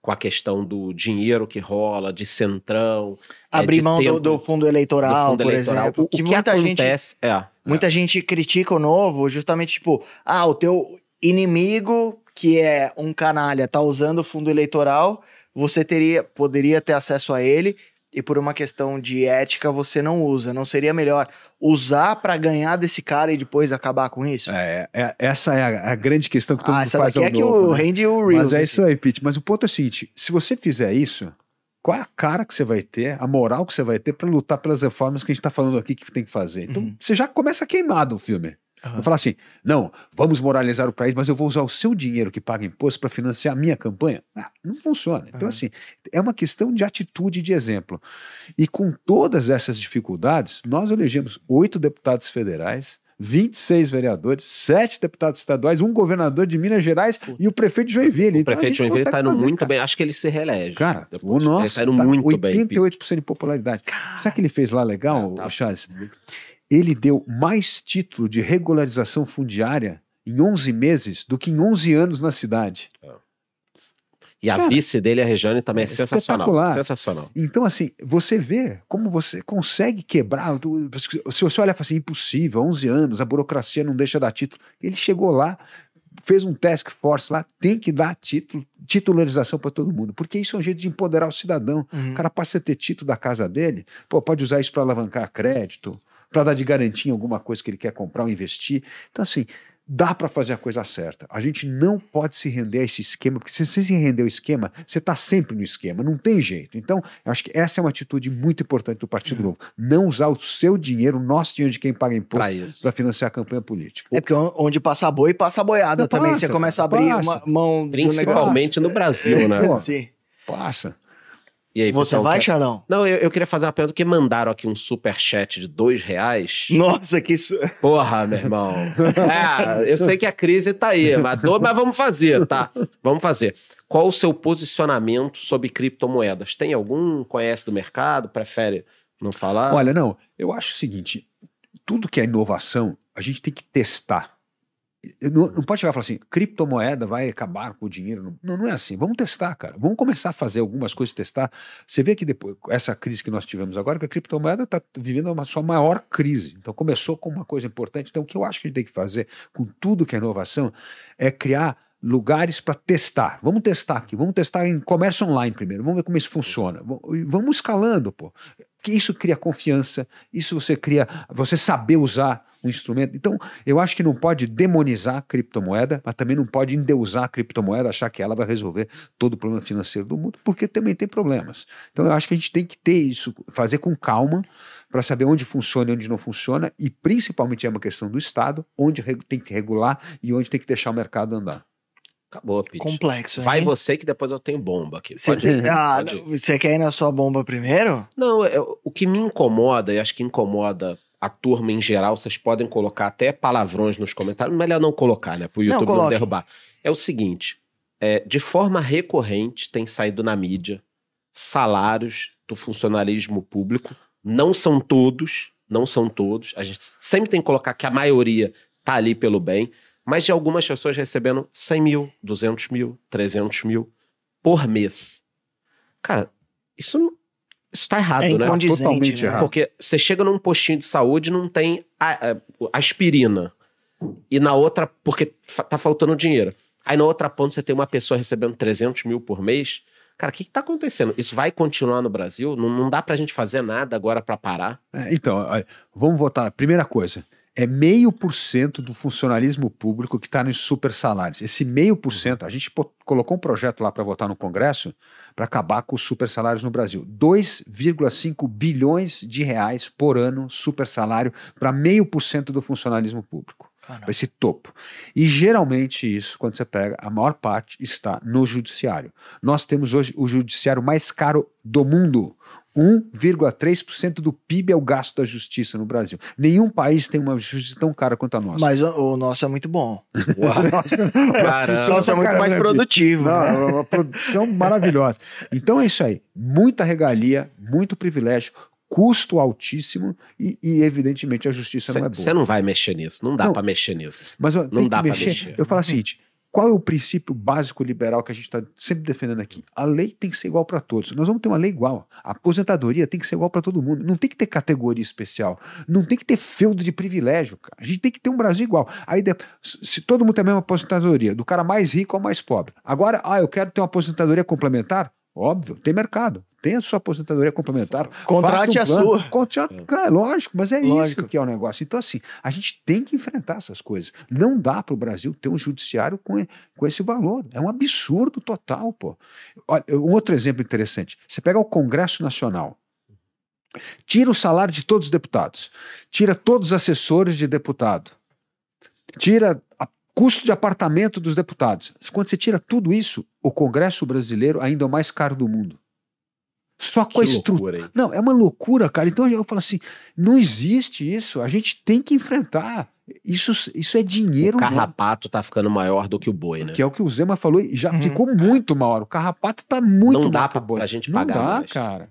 com a questão do dinheiro que rola, de centrão? é, Abrir de mão do, do fundo do eleitoral, fundo por eleitoral? exemplo. O, o que que muita gente acontece é... Muita gente critica o novo, justamente tipo, ah, o teu inimigo, que é um canalha, tá usando o fundo eleitoral, você teria, poderia ter acesso a ele, e por uma questão de ética você não usa. Não seria melhor usar pra ganhar desse cara e depois acabar com isso? É, é- essa é a, a grande questão que todo ah, mundo essa faz daqui ao é que novo, o né? rende o Reels. Mas é aqui. isso aí, Pete. Mas o ponto é o seguinte: se você fizer isso, qual é a cara que você vai ter, a moral que você vai ter para lutar pelas reformas que a gente está falando aqui que tem que fazer? Então, Uhum. você já começa queimado o filme. Aham. Vai falar assim: não, vamos moralizar o país, mas eu vou usar o seu dinheiro que paga imposto para financiar a minha campanha. Ah, não funciona. Então, Aham. assim, é uma questão de atitude e de exemplo. E com todas essas dificuldades, nós elegemos oito deputados federais. 26 vereadores, sete deputados estaduais, um governador de Minas Gerais e o prefeito de Joinville. O Então, prefeito de Joinville tá consegue indo fazer, muito cara. bem. Acho que ele se reelege. Cara, Depois. o nosso Ele tá indo tá muito bem. 88% de popularidade. Sabe o que ele fez lá legal, É, tá. Charles? Ele deu mais título de regularização fundiária em 11 meses do que em 11 anos na cidade. E a Cara, vice dele, a Regiane, também é, é sensacional. Sensacional. Então, assim, você vê como você consegue quebrar. Se você olha e fala assim, impossível, 11 anos, a burocracia não deixa dar título. Ele chegou lá, fez um task force lá, tem que dar título, titularização para todo mundo, porque isso é um jeito de empoderar o cidadão. Uhum. O cara passa a ter título da casa dele, pô, pode usar isso para alavancar crédito, para dar de garantia em alguma coisa que ele quer comprar ou investir. Então, assim, dá para fazer a coisa certa. A gente não pode se render a esse esquema, porque se você se render ao esquema, você está sempre no esquema, não tem jeito. Então, eu acho que essa é uma atitude muito importante do Partido Novo. Não usar o seu dinheiro, o nosso dinheiro de quem paga imposto, para financiar a campanha política. É porque onde passa boi, passa boiada Não, também. passa, você começa a abrir passa. uma mão Principalmente no Brasil, né? Pô. Sim. Passa. E aí, Você pessoal, vai, quer- Charão? Não, eu, eu queria fazer uma pergunta, porque mandaram aqui um superchat de dois reais. Nossa, que isso. Porra, meu irmão. É, eu sei que a crise tá aí, mas, mas vamos fazer, tá? Vamos fazer. Qual o seu posicionamento sobre criptomoedas? Tem algum? Conhece do mercado? Prefere não falar? Olha, não, eu acho o seguinte: tudo que é inovação, a gente tem que testar. Não, não pode chegar e falar assim, criptomoeda vai acabar com o dinheiro. Não, não é assim. Vamos testar, cara. Vamos começar a fazer algumas coisas, testar. Você vê que depois, essa crise que nós tivemos agora, que a criptomoeda está vivendo uma sua maior crise. Então começou com uma coisa importante. Então o que eu acho que a gente tem que fazer com tudo que é inovação é criar lugares para testar. Vamos testar aqui, vamos testar em comércio online primeiro, vamos ver como isso funciona. Vamos- escalando, pô. Isso cria confiança, isso você cria, você saber usar um instrumento. Então, eu acho que não pode demonizar a criptomoeda, mas também não pode endeusar a criptomoeda, achar que ela vai resolver todo o problema financeiro do mundo, porque também tem problemas. Então, eu acho que a gente tem que ter isso, fazer com calma, para saber onde funciona e onde não funciona, e principalmente é uma questão do Estado, onde tem que regular e onde tem que deixar o mercado andar. Acabou, Pete. Complexo, Vai hein? você que depois eu tenho bomba aqui. Você, Pode ir. ah, Pode não, você quer ir na sua bomba primeiro? Não, é- o que me incomoda, e acho que incomoda a turma em geral, vocês podem colocar até palavrões nos comentários, melhor não colocar, né? Pro Não, YouTube não, coloque. derrubar. É o seguinte: é, de forma recorrente tem saído na mídia salários do funcionalismo público. Não são todos, não são todos. A gente sempre tem que colocar que a maioria tá ali pelo bem, mas de algumas pessoas recebendo 100 mil, 200 mil, 300 mil por mês. Cara, isso, não- isso tá errado, É né? Totalmente né? errado. Porque você chega num postinho de saúde e não tem a- a- aspirina. E na outra, porque fa- tá faltando dinheiro. Aí na outra ponta você tem uma pessoa recebendo 300 mil por mês. Cara, o que, que tá acontecendo? Isso vai continuar no Brasil? Não, não dá pra gente fazer nada agora pra parar? É, então, olha, vamos votar. Primeira coisa, é meio por cento do funcionalismo público que está nos super salários. Esse meio por cento, a gente colocou um projeto lá para votar no Congresso para acabar com os super salários no Brasil. 2,5 bilhões de reais por ano super salário para meio por cento do funcionalismo público. Para esse topo. E geralmente isso, quando você pega, a maior parte está no judiciário. Nós temos hoje o judiciário mais caro do mundo. 1,3% do PIB é o gasto da justiça no Brasil. Nenhum país tem uma justiça tão cara quanto a nossa. Mas o, o nosso é muito bom. O nosso é muito Caramba, mais né, produtivo. Não, né? é uma produção maravilhosa. Então é isso aí. Muita regalia, muito privilégio, custo altíssimo e, e, evidentemente, a justiça não é boa. Você não vai mexer nisso. Não dá pra mexer nisso. Mas ó, Não tem dá que pra mexer. mexer. Eu falo o seguinte: qual é o princípio básico liberal que a gente está sempre defendendo aqui? A lei tem que ser igual para todos. Nós vamos ter uma lei igual. A aposentadoria tem que ser igual para todo mundo. Não tem que ter categoria especial. Não tem que ter feudo de privilégio. Cara. A gente tem que ter um Brasil igual. Aí, se todo mundo tem a mesma aposentadoria, do cara mais rico ao mais pobre. Agora, ah, eu quero ter uma aposentadoria complementar. Óbvio, tem mercado. Tem a sua aposentadoria complementar. Contrate um a plano. sua. Contrate, é, lógico, mas é Lógico. isso que é o negócio. Então, assim, a gente tem que enfrentar essas coisas. Não dá para o Brasil ter um judiciário com, com esse valor. É um absurdo total, pô. Olha, um outro exemplo interessante. Você pega o Congresso Nacional. Tira o salário de todos os deputados. Tira todos os assessores de deputado. Tira custo de apartamento dos deputados. Quando você tira tudo isso, o Congresso brasileiro ainda é o mais caro do mundo. Só com a Que estrutura. loucura, hein? Não, é uma loucura, cara. Então eu falo assim: não existe isso. A gente tem que enfrentar. Isso, isso é dinheiro. O carrapato tá ficando maior do que o boi, né? Que é o que o Zema falou e já Uhum. ficou muito maior. O carrapato tá muito Não dá pra- boi. pra gente Não pagar dá, mais. cara.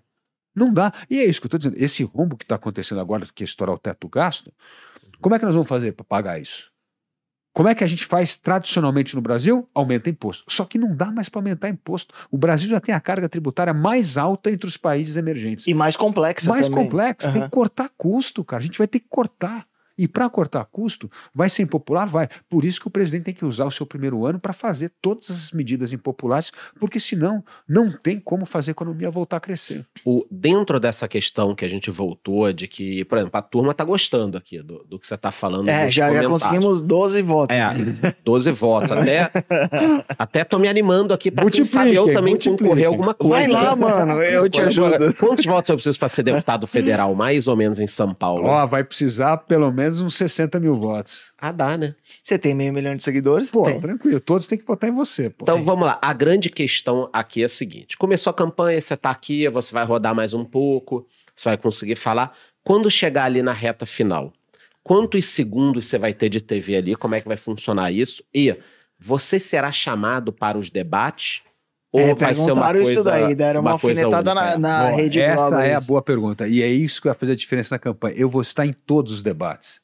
Não dá. E é isso que eu tô dizendo. Esse rombo que está acontecendo agora, que é estourar o teto do gasto, como é que nós vamos fazer para pagar isso? Como é que a gente faz tradicionalmente no Brasil? Aumenta imposto. Só que não dá mais para aumentar imposto. O Brasil já tem a carga tributária mais alta entre os países emergentes. E mais complexa mais também. complexo. Tem Aham. que cortar custo, cara. A gente vai ter que cortar. E para cortar custo, vai ser impopular? Vai. Por isso que o presidente tem que usar o seu primeiro ano para fazer todas as medidas impopulares, porque senão não tem como fazer a economia voltar a crescer. O, dentro dessa questão que a gente voltou, de que, por exemplo, a turma tá gostando aqui do, do que você tá falando. É, já, já conseguimos 12 votos. É, 12 votos. Até, até tô me animando aqui pra quem sabe eu também concorrer a alguma coisa. Vai lá, mano, eu te ajudo. Quantos votos eu preciso para ser deputado federal, mais ou menos, em São Paulo? Ó, vai precisar pelo menos menos uns 60 mil votos. Ah, dá, né? Você tem meio milhão de seguidores? Pô, tem. tranquilo. Todos têm que votar em você. Pô. Então vamos lá. A grande questão aqui é a seguinte: começou a campanha, você tá aqui, você vai rodar mais um pouco, você vai conseguir falar. Quando chegar ali na reta final, quantos segundos você vai ter de TV ali? Como é que vai funcionar isso? E você será chamado para os debates? Ou É, vai ser uma perguntaram coisa, isso daí, deram uma, coisa alfinetada única? na, na Ó, Rede essa Globo. é a boa pergunta. E é isso que vai fazer a diferença na campanha. Eu vou estar em todos os debates.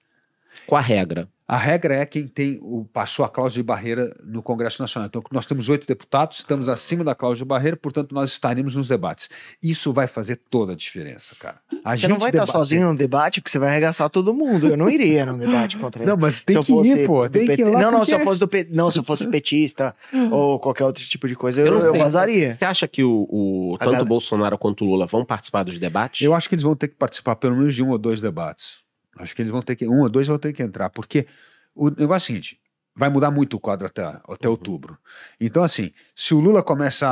Com a regra. A regra é quem tem o, passou a cláusula de barreira no Congresso Nacional. Então, nós temos oito deputados, estamos acima da cláusula de barreira, portanto, nós estaremos nos debates. Isso vai fazer toda a diferença, cara. A Você não vai estar sozinho no debate, porque você vai arregaçar todo mundo. Eu não iria no debate contra ele. Não, mas Se tem que ir, pô. Tem que PT ir lá. Não, não, porque- se eu fosse do P... não, se eu fosse petista ou qualquer outro tipo de coisa, eu, Eu não eu vazaria. Você acha que o, o- tanto galera- o Bolsonaro quanto o Lula vão participar dos debates? Eu acho que eles vão ter que participar pelo menos de um ou dois debates. Acho que eles vão ter que. Um ou dois vão ter que entrar, porque o negócio é o seguinte: vai mudar muito o quadro até, até Uhum. outubro. Então, assim, se o Lula começa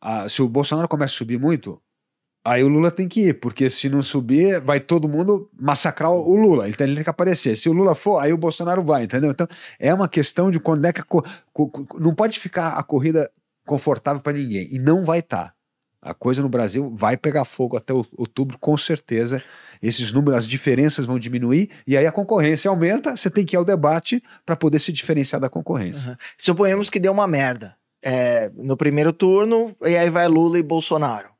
a, a- Se o Bolsonaro começa a subir muito, aí o Lula tem que ir, porque se não subir, vai todo mundo massacrar o Lula. Então ele tem que aparecer. Se o Lula for, aí o Bolsonaro vai, entendeu? Então é uma questão de quando é que a não pode ficar a corrida confortável para ninguém. E não vai estar. A coisa no Brasil vai pegar fogo até outubro, com certeza. Esses números, as diferenças vão diminuir e aí a concorrência aumenta. Você tem que ir ao debate para poder se diferenciar da concorrência. Uhum. Suponhamos que deu uma merda é, no primeiro turno, e aí vai Lula e Bolsonaro.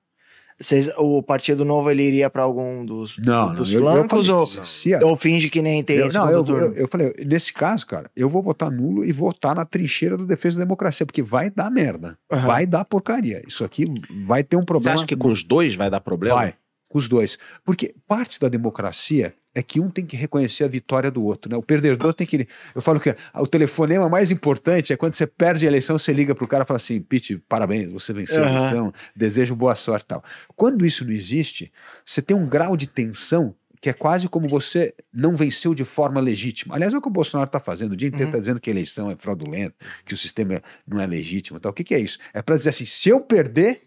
Vocês- o Partido Novo ele iria para algum dos, Não, dos não, eu- eu flancos falei ou, ou finge que nem tem eu, esse não, eu, turno? eu, eu falei, nesse caso, cara, eu vou votar nulo e votar na trincheira da defesa da democracia, porque vai dar merda. Aham. Vai dar porcaria. Isso aqui vai ter um Você problema. acha que com os dois vai dar problema? Vai, com os dois. Porque parte da democracia é que um tem que reconhecer a vitória do outro, né? O perdedor tem que. Eu falo que o telefonema mais importante é quando você perde a eleição, você liga pro cara e fala assim: Pete, parabéns, você venceu a Aham. eleição, desejo boa sorte tal. Quando isso não existe, você tem um grau de tensão que é quase como você não venceu de forma legítima. Aliás, é o que o Bolsonaro está fazendo. O dia inteiro Uhum. está dizendo que a eleição é fraudulenta, que o sistema não é legítimo. Tal. O que, que é isso? É para dizer assim: se eu perder,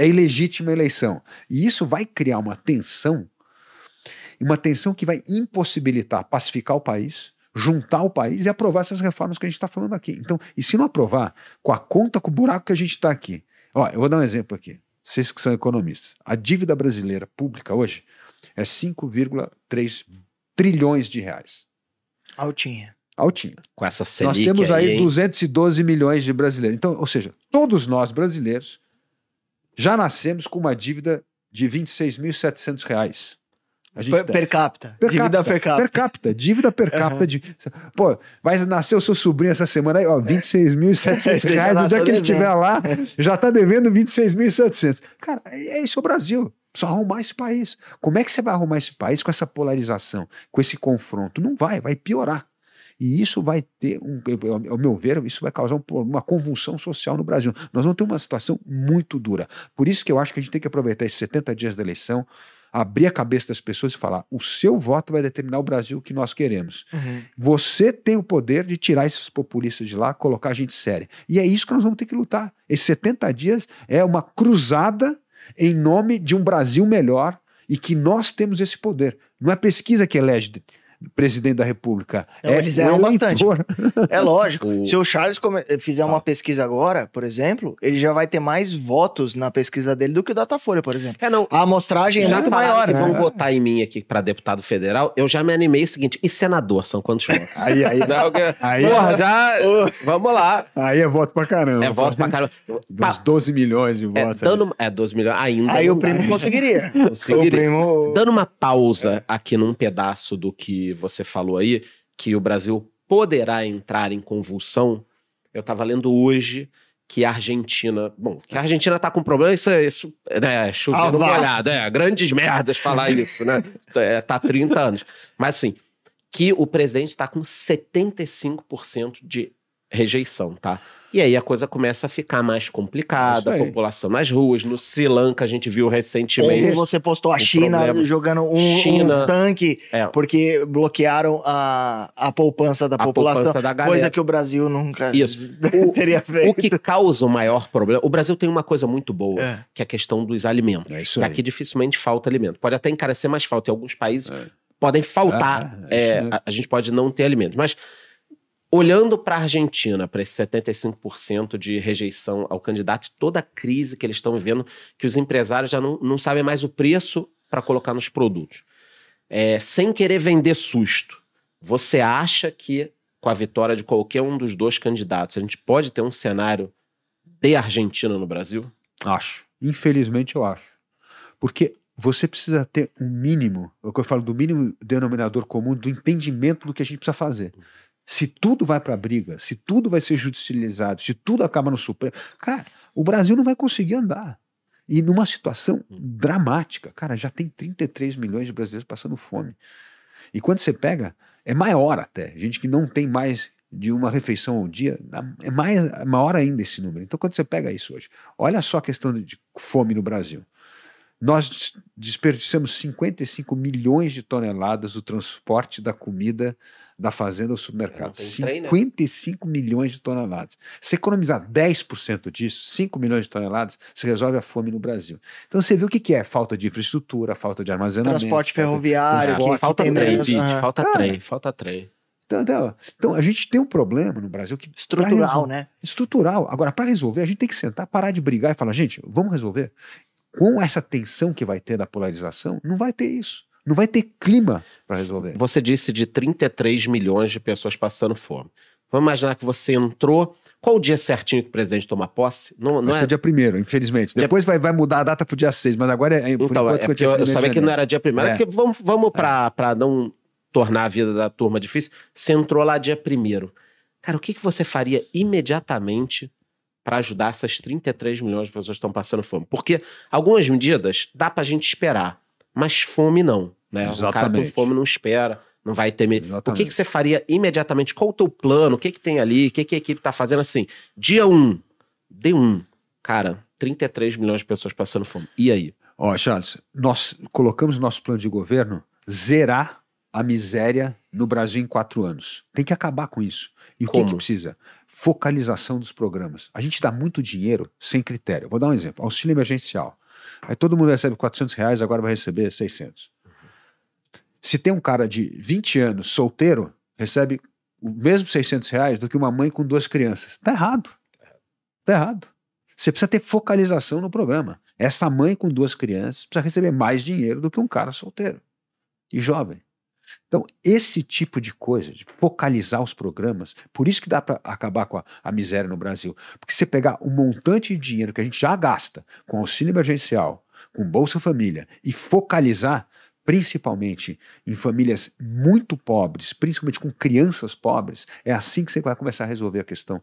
é ilegítima a eleição. E isso vai criar uma tensão, uma tensão que vai impossibilitar pacificar o país, juntar o país e aprovar essas reformas que a gente está falando aqui. Então, e se não aprovar, com a conta, com o buraco que a gente está aqui. Ó, eu vou dar um exemplo aqui. Vocês que são economistas. A dívida brasileira pública hoje é 5,3 trilhões de reais. Altinha. Altinha. Com essa Selic Nós temos aí hein? 212 milhões de brasileiros. Então, ou seja, todos nós brasileiros já nascemos com uma dívida de 26.700 reais. A gente Per, per capita. Per Dívida capita, per capita. Per capita, dívida per capita. Aham. De, pô, vai nascer o seu sobrinho essa semana aí, ó, 26.700 Ele já reais. Onde é que ele estiver lá, já tá devendo 26.700. Cara, é, é isso o Brasil. Só arrumar esse país. Como é que você vai arrumar esse país com essa polarização, com esse confronto? Não vai, vai piorar. E isso vai ter, um, ao meu ver, isso vai causar um- uma convulsão social no Brasil. Nós vamos ter uma situação muito dura. Por isso que eu acho que a gente tem que aproveitar esses 70 dias da eleição, abrir a cabeça das pessoas e falar: o seu voto vai determinar o Brasil que nós queremos. Uhum. Você tem o poder de tirar esses populistas de lá, colocar gente séria. E é isso que nós vamos ter que lutar. Esses 70 dias é uma cruzada em nome de um Brasil melhor e que nós temos esse poder. Não é pesquisa que elege presidente da República. Não, é eles o erram bastante. eleitor. É lógico. O- Se o Charles come- fizer uma pesquisa agora, por exemplo, ele já vai ter mais votos na pesquisa dele do que o Datafolha, por exemplo. É, não. A amostragem é Já muito maior. que né? vão votar em mim aqui para deputado federal, eu já me animei o seguinte, e senador, são quantos votos? Aí, aí, Não, que- aí, Porra, já... Vamos lá. aí é voto pra caramba. É voto pra caramba. Uns 12 milhões de É, votos. ali. dando, é 12 milhões, ainda Aí não o primo conseguiria. Conseguiria. O primo. Dando uma pausa aqui num pedaço do que você falou aí, que o Brasil poderá entrar em convulsão, eu estava lendo hoje que a Argentina. Bom, que a Argentina tá com problema, isso, é- isso é chover Ah, molhado, é grandes merdas falar isso, né? É, tá há 30 anos. Mas assim, que o presidente está com 75% de rejeição, tá? E aí a coisa começa a ficar mais complicada, Isso a população nas ruas. No Sri Lanka a gente viu Ontem recentemente. você postou a o China problema- jogando um, China- um tanque É, porque bloquearam a, a poupança da a população. poupança da. Coisa que o Brasil nunca Isso. teria feito. O que causa o maior problema. O Brasil tem uma coisa muito boa, É. que é a questão dos alimentos. É isso Que aí. aqui dificilmente falta alimento. Pode até encarecer, mas falta. Em alguns países, É. podem faltar. Ah, é é, a, a gente pode não ter alimentos. Mas olhando para a Argentina, para esse 75% de rejeição ao candidato, toda a crise que eles estão vivendo, que os empresários já não, não sabem mais o preço para colocar nos produtos. É, sem querer vender susto, você acha que com a vitória de qualquer um dos dois candidatos, a gente pode ter um cenário de Argentina no Brasil? Acho. Infelizmente, eu acho. Porque você precisa ter um mínimo, é o que eu falo do mínimo denominador comum, do entendimento do que a gente precisa fazer. Se tudo vai para a briga, se tudo vai ser judicializado, se tudo acaba no Supremo, cara, o Brasil não vai conseguir andar. E numa situação dramática, cara, já tem 33 milhões de brasileiros passando fome. E quando você pega, é maior até. Gente que não tem mais de uma refeição ao dia, é mais, é maior ainda esse número. Então, quando você pega isso hoje, olha só a questão de fome no Brasil. Nós des- desperdiçamos 55 milhões de toneladas do transporte da comida da fazenda ao supermercado. É, não tem trem, né? 55 milhões de toneladas. Se economizar 10% disso, 5 milhões de toneladas, você resolve a fome no Brasil. Então você vê o que que é falta de infraestrutura, falta de armazenamento. Transporte falta- ferroviário, Ah, que falta trem, aham. falta Cara. trem, falta trem. Então, então, então, a gente tem um problema no Brasil que estrutural, resolver- né? estrutural. Agora, para resolver, a gente tem que sentar, parar de brigar e falar, gente, vamos resolver. Com essa tensão que vai ter da polarização, não vai ter isso. Não vai ter clima para resolver. Você disse de 33 milhões de pessoas passando fome. Vamos imaginar que você entrou. Qual o dia certinho que o presidente toma posse? Não, não é. ser dia primeiro, infelizmente. Dia- Depois vai, vai mudar a data para o dia 6, mas agora é, é por Então, é eu, eu 1º de sabia que não era dia primeiro. É. É. que vamos, vamos pra, pra não tornar a vida da turma difícil. Você entrou lá dia primeiro. Cara, o que, que você faria imediatamente para ajudar essas 33 milhões de pessoas que estão passando fome? Porque algumas medidas dá pra gente esperar, mas fome não. Né? O cara com fome não espera, não vai ter medo. O que, que você faria imediatamente? Qual o teu plano? O que, que tem ali? O que, que a equipe tá fazendo assim? Dia 1, um, D1. Cara, 33 milhões de pessoas passando fome. E aí? Ó, Charles, nós colocamos no nosso plano de governo zerar a miséria no Brasil em quatro anos. Tem que acabar com isso. E o que, Como? que precisa? Focalização dos programas. A gente dá muito dinheiro sem critério. Vou dar um exemplo. Auxílio emergencial. Aí todo mundo recebe 400 reais, agora vai receber 600. Se tem um cara de 20 anos solteiro, recebe o mesmo 600 reais do que uma mãe com duas crianças. Tá errado. Tá errado. Você precisa ter focalização no programa. Essa mãe com duas crianças precisa receber mais dinheiro do que um cara solteiro e jovem. Então, esse tipo de coisa, de focalizar os programas, por isso que dá para acabar com a, a miséria no Brasil. Porque você pegar um montante de dinheiro que a gente já gasta com auxílio emergencial, com Bolsa Família, e focalizar principalmente em famílias muito pobres, principalmente com crianças pobres, é assim que você vai começar a resolver a questão.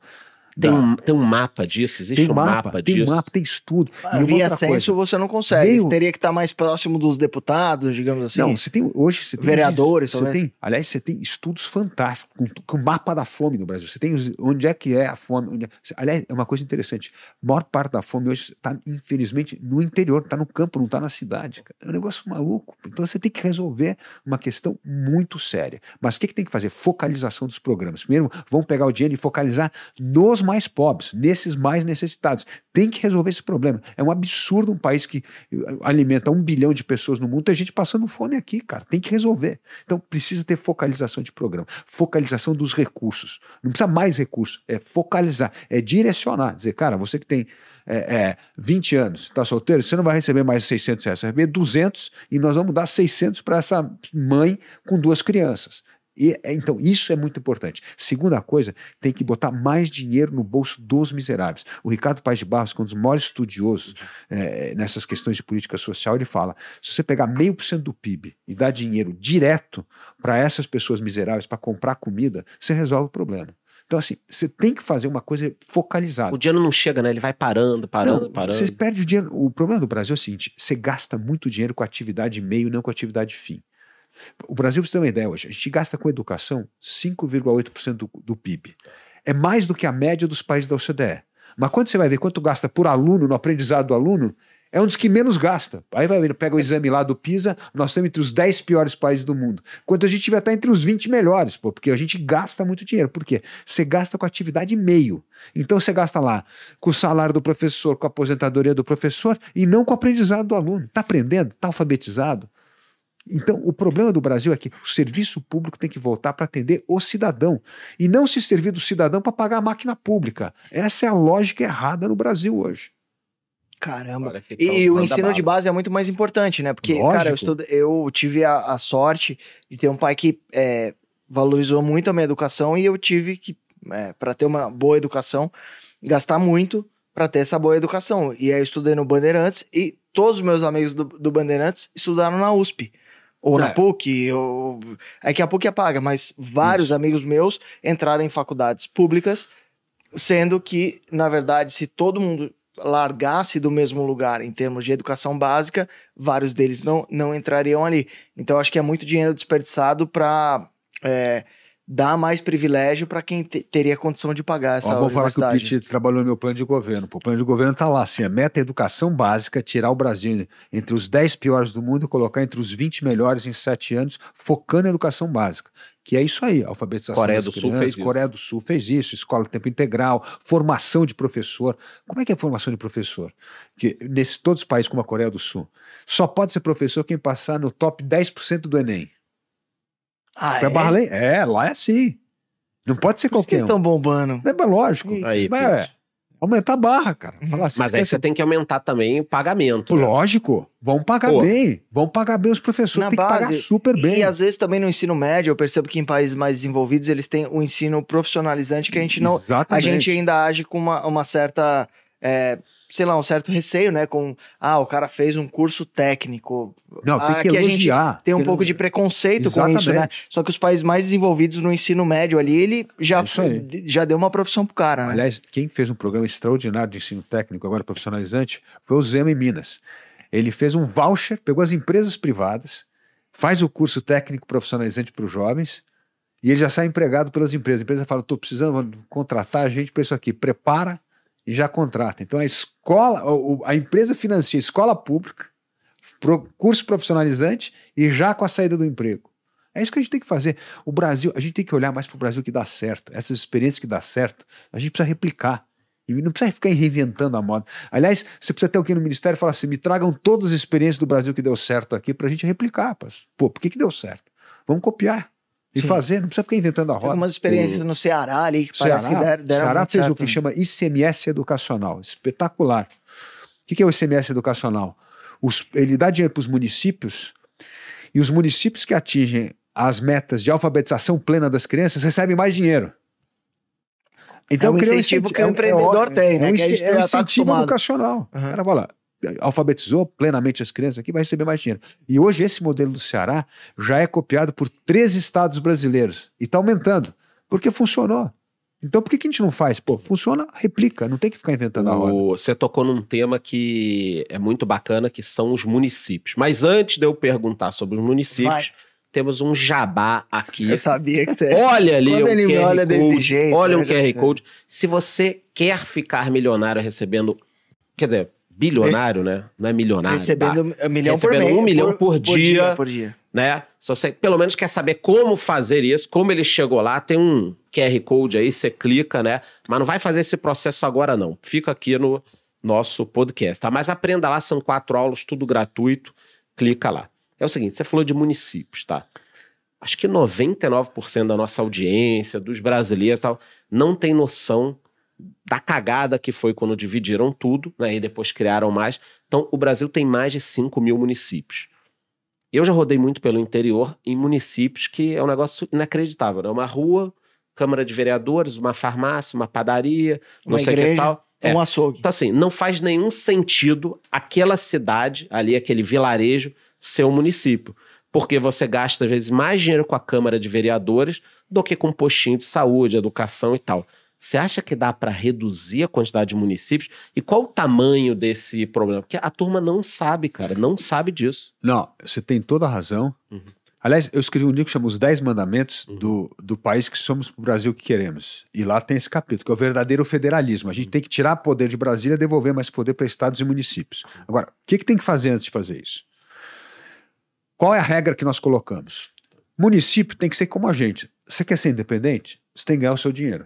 Tem da- um, tem um mapa disso? Existe tem um mapa, tem disso? mapa, tem estudo. E uma Via censo coisa, você não consegue. Veio- Você teria que estar mais próximo dos deputados, digamos assim. Não, você tem hoje você tem Vereadores, você talvez. tem, aliás, você tem estudos fantásticos com, com o mapa da fome no Brasil. Você tem os- onde é que é a fome. onde é- aliás, é uma coisa interessante. A maior parte da fome hoje está, infelizmente, no interior, está no campo, não está na cidade. cara. É um negócio maluco. Então você tem que resolver uma questão muito séria. Mas o que, que tem que fazer? Focalização dos programas. Primeiro, vamos pegar o dinheiro e focalizar nos mais pobres, nesses mais necessitados. Tem que resolver esse problema. É um absurdo um país que eh, alimenta um bilhão de pessoas no mundo, tem gente passando fome aqui, cara. Tem que resolver. Então precisa ter focalização de programa, focalização dos recursos. Não precisa mais recursos, é focalizar, é direcionar. Dizer, cara, você que tem é, é, 20 anos, está solteiro, você não vai receber mais 600 reais, você vai receber 200 e nós vamos dar 600 para essa mãe com duas crianças. E, é, então, isso é muito importante. Segunda coisa, tem que botar mais dinheiro no bolso dos miseráveis. O Ricardo Paes de Barros, que é um dos maiores estudiosos é, nessas questões de política social, ele fala: se você pegar meio por cento do PIB e dar dinheiro direto para essas pessoas miseráveis para comprar comida, você resolve o problema. Então, assim, você tem que fazer uma coisa focalizada. O dinheiro não chega, né? Ele vai parando, parando, Não, parando. Você perde o dinheiro. O problema do Brasil é o seguinte: você gasta muito dinheiro com atividade meio, não com atividade fim. O Brasil, você ter uma ideia hoje, a gente gasta com educação 5,8% do, do PIB. É mais do que a média dos países da OCDE. Mas quando você vai ver quanto gasta por aluno no aprendizado do aluno, é um dos que menos gasta. Aí vai ver, pega o exame lá do PISA, nós estamos entre os 10 piores países do mundo. Quando a gente vai estar entre os 20 melhores, pô, porque a gente gasta muito dinheiro. Por quê? Você gasta com atividade meio. Então você gasta lá com o salário do professor, com a aposentadoria do professor e não com o aprendizado do aluno. Está aprendendo? Está alfabetizado? Então, o problema do Brasil é que o serviço público tem que voltar para atender o cidadão e não se servir do cidadão para pagar a máquina pública. Essa é a lógica errada no Brasil hoje. Caramba. Que E, e o ensino de base é muito mais importante, né? Porque, Lógico. cara, eu, estudo- eu tive a, a sorte de ter um pai que é, valorizou muito a minha educação e eu tive que, é, para ter uma boa educação, gastar muito para ter essa boa educação. E aí eu estudei no Bandeirantes e todos os meus amigos do, do Bandeirantes estudaram na USP. Ou na É. PUC, ou... é que a PUC apaga, mas vários amigos meus entraram em faculdades públicas, sendo que, na verdade, se todo mundo largasse do mesmo lugar em termos de educação básica, vários deles não, não entrariam ali. Então, acho que é muito dinheiro desperdiçado para dar mais privilégio para quem te- teria condição de pagar essa Ó, vou falar que o. Pitt trabalhou no meu plano de governo. Pô, o plano de governo está lá, assim, a meta é educação básica, tirar o Brasil entre os 10 piores do mundo e colocar entre os 20 melhores em 7 anos, focando em educação básica. Que é isso aí, alfabetização Coreia das do Sul crianças, fez isso. Coreia do Sul fez isso, escola de tempo integral, formação de professor. Como é que é a formação de professor? Que nesse todos os países como a Coreia do Sul, só pode ser professor quem passar no top 10% do Enem. Ah, É? é? Barra lei- é, lá é assim. Não pode ser Por isso que qualquer eles um. estão bombando. É mas lógico. Aí, Mas é, aumentar a barra, cara. Falar assim, Mas aí você tem que aumentar também o pagamento. né? Lógico, vão pagar Pô. bem. Vão pagar bem os professores. Na tem que pagar base, super bem. E às vezes também no ensino médio, eu percebo que em países mais desenvolvidos eles têm um ensino profissionalizante que a gente não. A Exatamente. gente ainda age com uma, uma certa. é, sei lá, um certo receio, né? Com. Ah, o cara fez um curso técnico. Não, tem que Aqui a gente elogiar. Tem um pouco de preconceito com isso, né? Exatamente. Só que os países mais desenvolvidos no ensino médio ali, ele já, É já deu uma profissão pro cara, né? Aliás, quem fez um programa extraordinário de ensino técnico, agora profissionalizante, foi o Zema em Minas. Ele fez um voucher, pegou as empresas privadas, faz o curso técnico profissionalizante para os jovens e ele já sai empregado pelas empresas. A empresa fala: estou precisando contratar gente para isso aqui. Prepara e já contrata. Então a escola, a empresa financia a escola pública, curso profissionalizante e já com a saída do emprego. É isso que a gente tem que fazer. O Brasil, a gente tem que olhar mais para o Brasil que dá certo. Essas experiências que dá certo, a gente precisa replicar. E não precisa ficar reinventando a moda. Aliás, você precisa ter alguém no ministério e falar assim: me tragam todas as experiências do Brasil que deu certo aqui para a gente replicar. Pô, por que, que deu certo? Vamos copiar e Sim. fazer, não precisa ficar inventando a Tem roda. algumas experiências no Ceará ali que Ceará, parece que deram, deram Ceará fez certo, o que né? chama ICMS educacional, espetacular. O que é o ICMS educacional? Os- ele dá dinheiro para os municípios e os municípios que atingem as metas de alfabetização plena das crianças recebem mais dinheiro. É um cria incentivo que o é um- empreendedor é tem, né? É um, Que é um tá incentivo acostumado. educacional. Uhum. O cara fala, alfabetizou plenamente as crianças aqui, vai receber mais dinheiro. E hoje esse modelo do Ceará já é copiado por três estados brasileiros e está aumentando, porque funcionou. Então por que, que a gente não faz? Pô, funciona, replica, não tem que ficar inventando a roda. Você tocou num tema que é muito bacana, que são os municípios. Mas antes de eu perguntar sobre os municípios, Vai. temos um jabá aqui. Eu sabia que você. Olha ali Quando me QR olha desse Code, jeito, olha um QR sei. Code. Se você quer ficar milionário recebendo, quer dizer, bilionário, né? Não é milionário. recebendo um milhão Recebendo por mês. um milhão por dia. Por dia. né? Se você pelo menos quer saber como fazer isso, como ele chegou lá, tem um QR Code aí, você clica, né? Mas não vai fazer esse processo agora, não. Fica aqui no nosso podcast, tá? Mas aprenda lá, são quatro aulas, tudo gratuito. Clica lá. É o seguinte, você falou de municípios, tá? Acho que 99% da nossa audiência, dos brasileiros e tal, não tem noção da cagada que foi quando dividiram tudo, né? E depois criaram mais. Então, o Brasil tem mais de 5 mil municípios. Eu já rodei muito pelo interior em municípios que é um negócio inacreditável. É uma rua, Câmara de Vereadores, uma farmácia, uma padaria, não Uma sei o que tal. É. Um açougue. Então, assim, não faz nenhum sentido aquela cidade, ali, aquele vilarejo, ser um município. Porque você gasta, às vezes, mais dinheiro com a Câmara de Vereadores do que com postinho de saúde, educação e tal. Você acha que dá para reduzir a quantidade de municípios? E qual o tamanho desse problema? Porque a turma não sabe, cara, não sabe disso. Não, você tem toda a razão. Uhum. Aliás, eu escrevi um livro que chama Os 10 Mandamentos Uhum. do, do país que somos para o Brasil que queremos. E lá tem esse capítulo, que é o verdadeiro federalismo. A Uhum. gente tem que tirar poder de Brasília e devolver mais poder para estados e municípios. Agora, o que, que tem que fazer antes de fazer isso? Qual é a regra que nós colocamos? Município tem que ser como a gente. Você quer ser independente? Você tem que ganhar o seu dinheiro.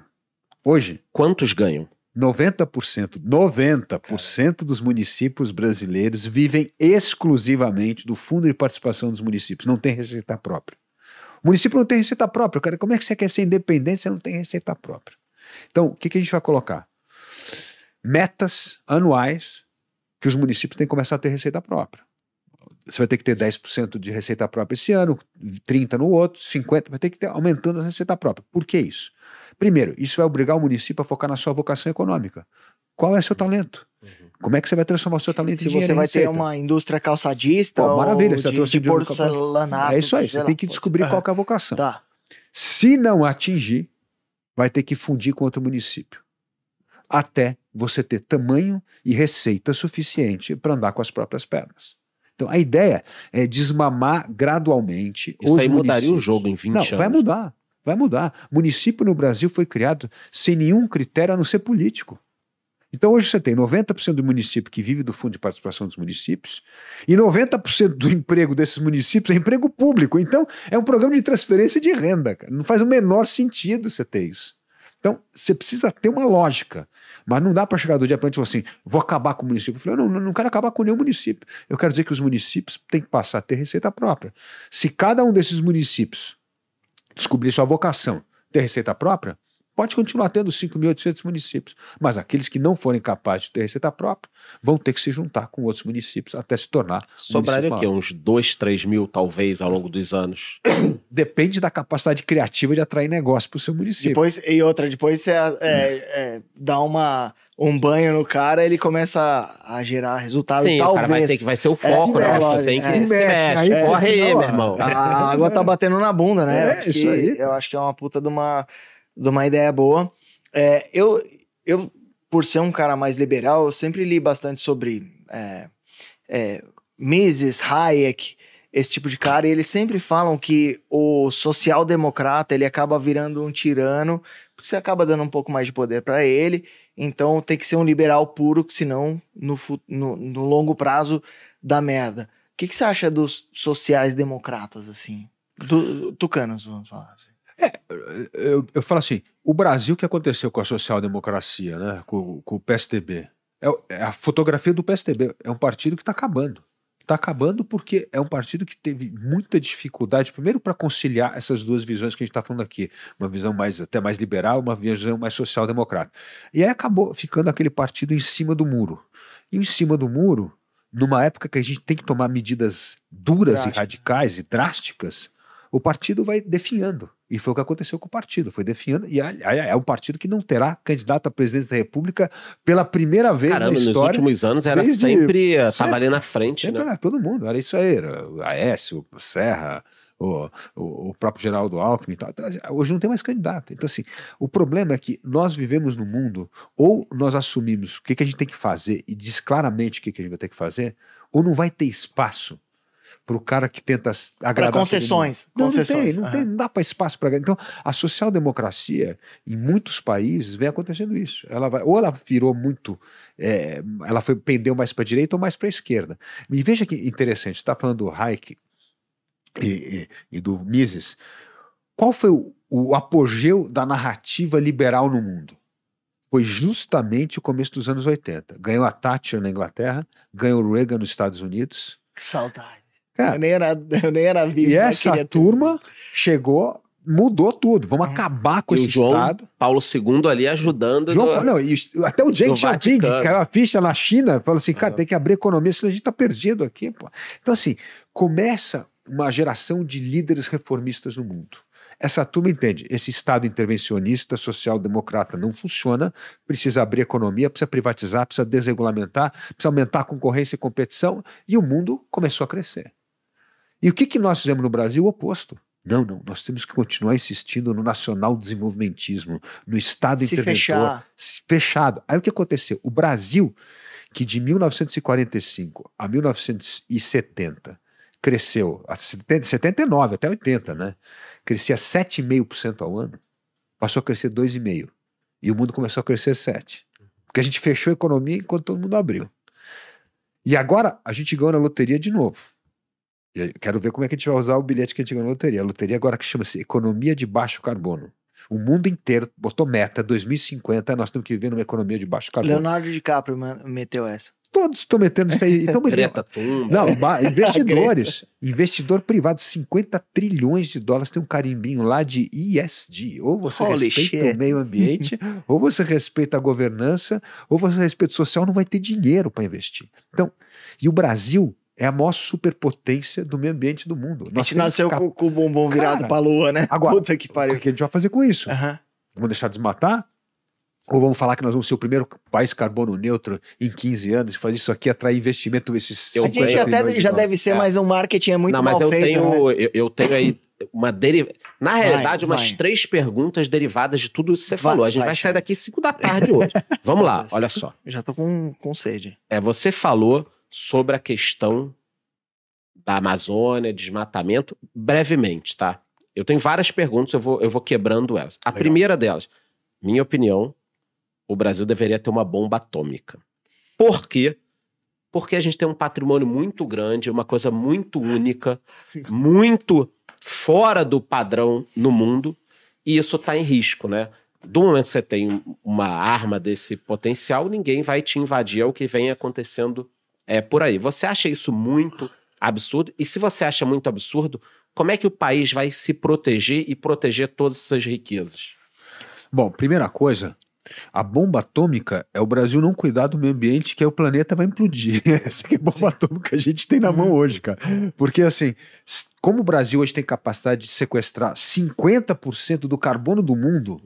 Hoje, Quantos ganham? 90%, 90% dos municípios brasileiros vivem exclusivamente do fundo de participação dos municípios, não tem receita própria. O município não tem receita própria, cara. Como é que você quer ser independente se não tem receita própria? Então, o que, que a gente vai colocar? Metas anuais que os municípios têm que começar a ter receita própria. Você vai ter que ter 10% de receita própria esse ano, 30% no outro, 50%, vai ter que ter aumentando a receita própria. Por que isso? Primeiro, isso vai obrigar o município a focar na sua vocação econômica. Qual é seu talento? Uhum. Como é que você vai transformar o seu talento Se em dinheiro você vai ter uma indústria calçadista Pô, maravilha, você ou trouxe de, de de porcelanato. É isso aí, você sei tem que descobrir qual que é a vocação. Tá. Se não atingir, vai ter que fundir com outro município. Até você ter tamanho e receita suficiente para andar com as próprias pernas. Então a ideia é desmamar gradualmente Isso os aí mudaria o jogo em 20 Não, anos. vai mudar. Vai mudar. Município no Brasil foi criado sem nenhum critério a não ser político. Então hoje você tem 90% do município que vive do fundo de participação dos municípios e 90% do emprego desses municípios é emprego público. Então é um programa de transferência de renda. Cara. Não faz o menor sentido você ter isso. Então você precisa ter uma lógica. Mas não dá para chegar do dia para e falar assim, vou acabar com o município. Eu falei, não, não quero acabar com nenhum município. Eu quero dizer que os municípios têm que passar a ter receita própria. Se cada um desses municípios descobrir sua vocação, ter receita própria, pode continuar tendo 5.800 municípios. Mas aqueles que não forem capazes de ter receita própria vão ter que se juntar com outros municípios até se tornar. Sobraria o quê? Uns 2, 3 mil, talvez, ao longo dos anos. Depende da capacidade criativa de atrair negócio para o seu município. Depois, e outra, depois você é, é, dá uma, um banho no cara, ele começa a, a gerar resultado. Sim, o talvez. cara vai ter que vai ser o foco, é, né? lógico, Tu tem que é. se mexe, mexe. aí Corre aí, meu irmão. A, água tá batendo na bunda, né? É, acho isso que- aí. Eu acho que é uma puta de uma, de uma ideia boa. É, eu, eu, por ser um cara mais liberal, eu sempre li bastante sobre é, é, Mises, Hayek, esse tipo de cara, e eles sempre falam que o social-democrata ele acaba virando um tirano, porque você acaba dando um pouco mais de poder para ele, então tem que ser um liberal puro, senão no, no, no longo prazo dá merda. O que, que você acha dos sociais-democratas, assim? Do, tucanos, vamos falar assim. Eu, eu falo assim: o Brasil, o que aconteceu com a social-democracia, né? com, com o PSDB? É, é a fotografia do PSDB. É um partido que está acabando. Está acabando porque é um partido que teve muita dificuldade, primeiro, para conciliar essas duas visões que a gente está falando aqui. Uma visão mais até mais liberal, uma visão mais social-democrata. E aí acabou ficando aquele partido em cima do muro. E em cima do muro, numa época que a gente tem que tomar medidas duras Drásticas. e radicais e drásticas, o partido vai definhando. E foi o que aconteceu com o partido, foi definhando. E aí é, é um partido que não terá candidato à presidência da República pela primeira vez Caramba, na nos história. últimos anos era desde- sempre. Tava sempre- ali na frente, Sempre né? era todo mundo, era isso aí, era o Aécio, o Serra, o, o, o próprio Geraldo Alckmin e tal. Então, Hoje não tem mais candidato. Então, assim, o problema é que nós vivemos num mundo, ou nós assumimos o que, que a gente tem que fazer e diz claramente o que, que a gente vai ter que fazer, ou não vai ter espaço para o cara que tenta agradar. Para concessões. Não, concessões. não tem, não, tem, não dá para espaço para. Então, a social-democracia, em muitos países, vem acontecendo isso. Ela vai, ou ela virou muito. é, ela foi, pendeu mais para a direita ou mais para a esquerda. E veja que interessante, você está falando do Hayek e, e- e do Mises. Qual foi o, o apogeu da narrativa liberal no mundo? Foi justamente o começo dos anos 80. Ganhou a Thatcher na Inglaterra, ganhou o Reagan nos Estados Unidos. Que saudade. Cara, eu, nem era, eu nem era vivo. e essa ter- turma chegou, mudou tudo. Vamos acabar com E o esse João Estado. Paulo II ali ajudando. João, no- não, e o- até o do Xiaoping, caiu a ficha na China, falou assim, cara, tem que abrir economia, senão a gente tá perdido aqui. Pô. Então, assim, começa uma geração de líderes reformistas no mundo. Essa turma entende, esse Estado intervencionista, social-democrata não funciona, precisa abrir economia, precisa privatizar, precisa desregulamentar, precisa aumentar a concorrência e competição, e o mundo começou a crescer. E o que, que nós fizemos no Brasil? O oposto. Não, não, nós temos que continuar insistindo no nacional desenvolvimentismo, no Estado Se interventor, fechar. fechado. Aí o que aconteceu? O Brasil, que de 1945 a 1970 cresceu, a 70, 79 até 80, né? Crescia 7,5% ao ano, passou a crescer 2,5%. E o mundo começou a crescer 7%. Porque a gente fechou a economia enquanto todo mundo abriu. E agora a gente ganhou na loteria de novo. E aí, quero ver como é que a gente vai usar o bilhete que a gente ganhou na loteria. A loteria agora que chama-se Economia de Baixo Carbono. O mundo inteiro botou meta 2050, nós temos que viver numa economia de baixo carbono. Leonardo DiCaprio meteu essa. Todos estão metendo isso aí. Então, Greta não, investidores, investidor privado, 50 trilhões de dólares tem um carimbinho lá de ESG. Ou você Holy respeita shit. o meio ambiente, ou você respeita a governança, ou você respeita o social, não vai ter dinheiro para investir. Então, e o Brasil é a maior superpotência do meio ambiente do mundo. A Nós gente temos nasceu cap- com, com o bumbum virado Cara, pra lua, né? agora- Puta que O pariu. que a gente vai fazer com isso? Aham. Vamos deixar desmatar? Ou vamos falar que nós vamos ser o primeiro país carbono neutro em 15 anos e fazer isso aqui atrair investimento esses Eu A 50 gente até já deve ser, É. mas o marketing é muito não, mas mal eu feito, tenho, né? eu, eu tenho aí uma deriva. Na realidade, umas vai. três perguntas derivadas de tudo isso que você Vai, falou. A gente vai, vai, sair daqui 5 da tarde hoje. Vamos lá, olha só. Já tô com, com sede. É, você falou sobre a questão da Amazônia, desmatamento, brevemente, tá? Eu tenho várias perguntas, eu vou, eu vou quebrando elas. A Legal. primeira delas, minha opinião, o Brasil deveria ter uma bomba atômica. Por quê? Porque a gente tem um patrimônio muito grande, uma coisa muito única, muito fora do padrão no mundo, e isso está em risco, né? Do momento que você tem uma arma desse potencial, ninguém vai te invadir, é o que vem acontecendo é, por aí. Você acha isso muito absurdo? E se você acha muito absurdo, como é que o país vai se proteger e proteger todas essas riquezas? Bom, primeira coisa, a bomba atômica é o Brasil não cuidar do meio ambiente, que aí o planeta vai implodir. Essa que é a bomba atômica que a gente tem na mão hoje, cara. Porque assim, como o Brasil hoje tem capacidade de sequestrar 50% do carbono do mundo,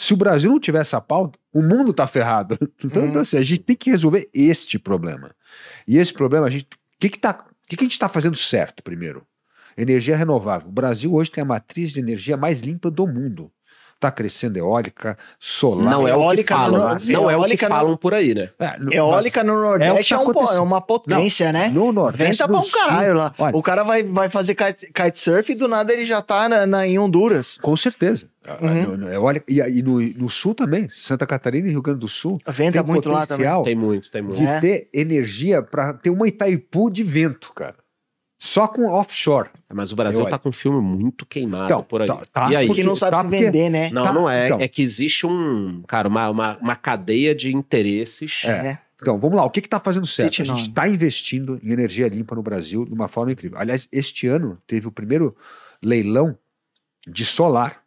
se o Brasil não tiver essa pauta, o mundo tá ferrado. Então, então, assim, a gente tem que resolver este problema. E esse problema, a gente. O que, que, tá, que, que a gente está fazendo certo primeiro? Energia renovável. O Brasil hoje tem a matriz de energia mais limpa do mundo. Está crescendo eólica, solar. não é que eólica falam, no- não é o que eólica no- falam por aí, né? É, no- Eólica no Nordeste é é, o que um é uma potência, né? No Nordeste. Venta pra no um caralho lá. Olha, O cara vai, vai fazer kite, kitesurf e do nada ele já tá na, na- em Honduras. Com certeza. Uhum. No- no- eólica- e, e no, no Sul também, Santa Catarina e Rio Grande do Sul. Venta muito lá também. Tem muito, tem muito. de É. ter energia para ter uma Itaipu de vento, cara. Só com offshore. Mas o Brasil Eu- tá com um filme muito queimado Então, por aí. tá- tá, e aí? Que não sabe Tá, porque- vender, né? Não, Tá, não é. então. É que existe um, cara, uma, uma, uma cadeia de interesses. É. Então, vamos lá. O que está fazendo certo? City A gente está investindo em energia limpa no Brasil de uma forma incrível. Aliás, este ano teve o primeiro leilão de solar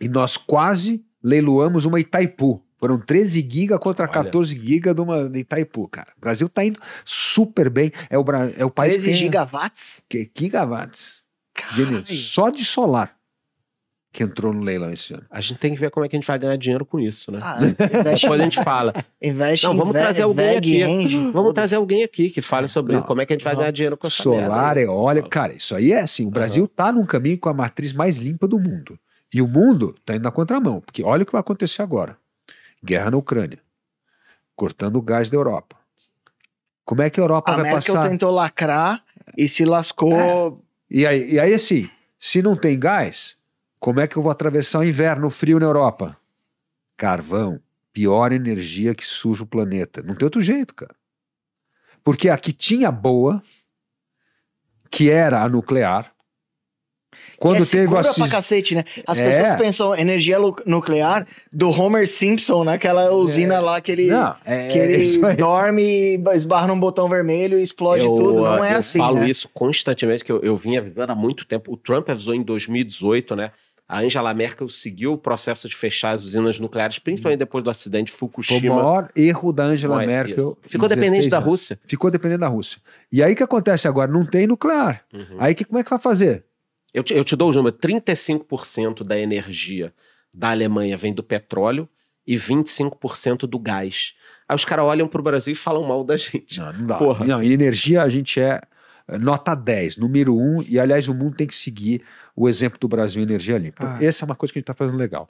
e nós quase leiloamos uma Itaipu. Foram 13 giga contra Olha. 14 giga de uma de Itaipu, cara. O Brasil está indo super bem. É o, é o país 13 que gigawatts? que, gigawatts Caralho. só de solar que entrou no leilão esse ano. A gente tem que ver como é que a gente vai ganhar dinheiro com isso, né? Ah, investe, Depois a gente fala. investe Não, vamos trazer alguém aqui. Engine. Vamos trazer alguém aqui que fale sobre Não. como é que a gente vai Não. ganhar dinheiro com essa Solar, merda. eólica, cara, isso aí é assim. O Brasil tá num caminho com a matriz mais limpa do mundo. E o mundo tá indo na contramão, porque olha o que vai acontecer agora. Guerra na Ucrânia. Cortando o gás da Europa. Como é que a Europa A vai Merkel passar? tentou lacrar e se lascou. E aí, e aí, assim, se não tem gás, como é que eu vou atravessar o inverno frio na Europa? Carvão, pior energia que suja o planeta. Não tem outro jeito, cara. Porque a que tinha boa, que era a nuclear, quando é teve assis- pra cacete, né? As É. pessoas pensam energia nuclear do Homer Simpson, naquela usina lá que ele, Não, é, que ele aí. dorme, esbarra num botão vermelho e explode eu, tudo. Não é eu assim, falo né? isso constantemente, que eu, eu vim avisando há muito tempo. O Trump avisou em 2018, né? A Angela Merkel seguiu o processo de fechar as usinas nucleares, principalmente depois do acidente de Foi o Fukushima. maior erro da Angela é Merkel. isso. Ficou dependente 16 da. Rússia. Ficou dependente da Rússia. E aí o que acontece agora? Não tem nuclear. Uhum. Aí que, como é que vai fazer? Eu, te, eu te dou o número: 35% da energia da Alemanha vem do petróleo e 25% do gás. Aí os caras olham pro Brasil e falam mal da gente. Não, não dá. Porra. Não, em energia a gente é é, nota 10, número 1, e aliás o mundo tem que seguir o exemplo do Brasil em energia limpa. Ah. Essa é uma coisa que a gente está fazendo legal.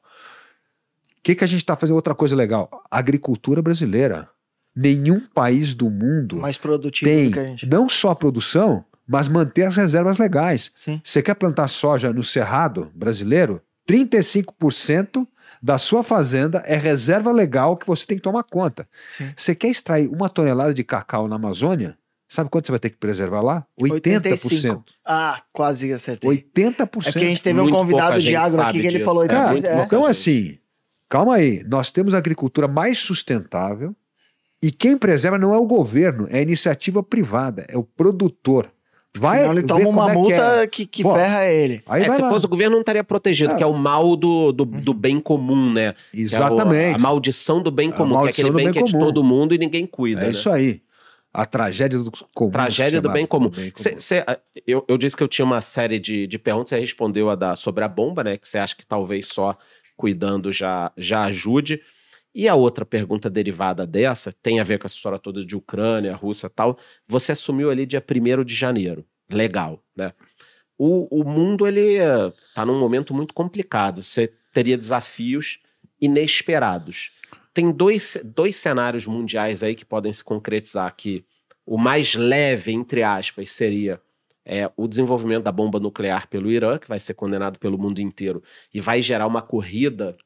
O que, que a gente está fazendo? Outra coisa legal: agricultura brasileira. Nenhum país do mundo Mais produtivo tem do que a gente. não só a produção, mas manter as reservas legais. Sim. Você quer plantar soja no Cerrado brasileiro? 35% da sua fazenda é reserva legal que você tem que tomar conta. Sim. Você quer extrair uma tonelada de cacau na Amazônia? Sabe quanto você vai ter que preservar lá? 80%. 85. Ah, quase acertei. 80%. É porque a gente teve um Muito convidado pouca de agro aqui que ele disso. falou É, 80. muito é. pouca Então, assim, calma aí. Nós temos a agricultura mais sustentável e quem preserva não é o governo, é a iniciativa privada, é o produtor. Vai Senão ele toma uma é que multa é. que, que Pô, ferra ele. Aí É, vai se lá. fosse o governo, não estaria protegido, Ah. que é o mal do, do, do bem comum, né? É o- Exatamente. a maldição do bem comum, que é maldição aquele do bem, bem que é de comum. todo mundo e ninguém cuida. É né? isso aí. A tragédia do comum. Tragédia do bem comum. Bem comum. Cê- cê- eu, eu disse que eu tinha uma série de, de perguntas, você respondeu a da, sobre a bomba, né? Que você acha que talvez só cuidando já, já ajude. E a outra pergunta derivada dessa tem a ver com essa história toda de Ucrânia, Rússia tal. Você assumiu ali dia 1 de janeiro. Legal, né? O, o mundo, ele eh, tá num momento muito complicado. Você teria desafios inesperados. Tem dois, dois cenários mundiais aí que podem se concretizar aqui. O mais leve, entre aspas, seria é, o desenvolvimento da bomba nuclear pelo Irã, que vai ser condenado pelo mundo inteiro e vai gerar uma corrida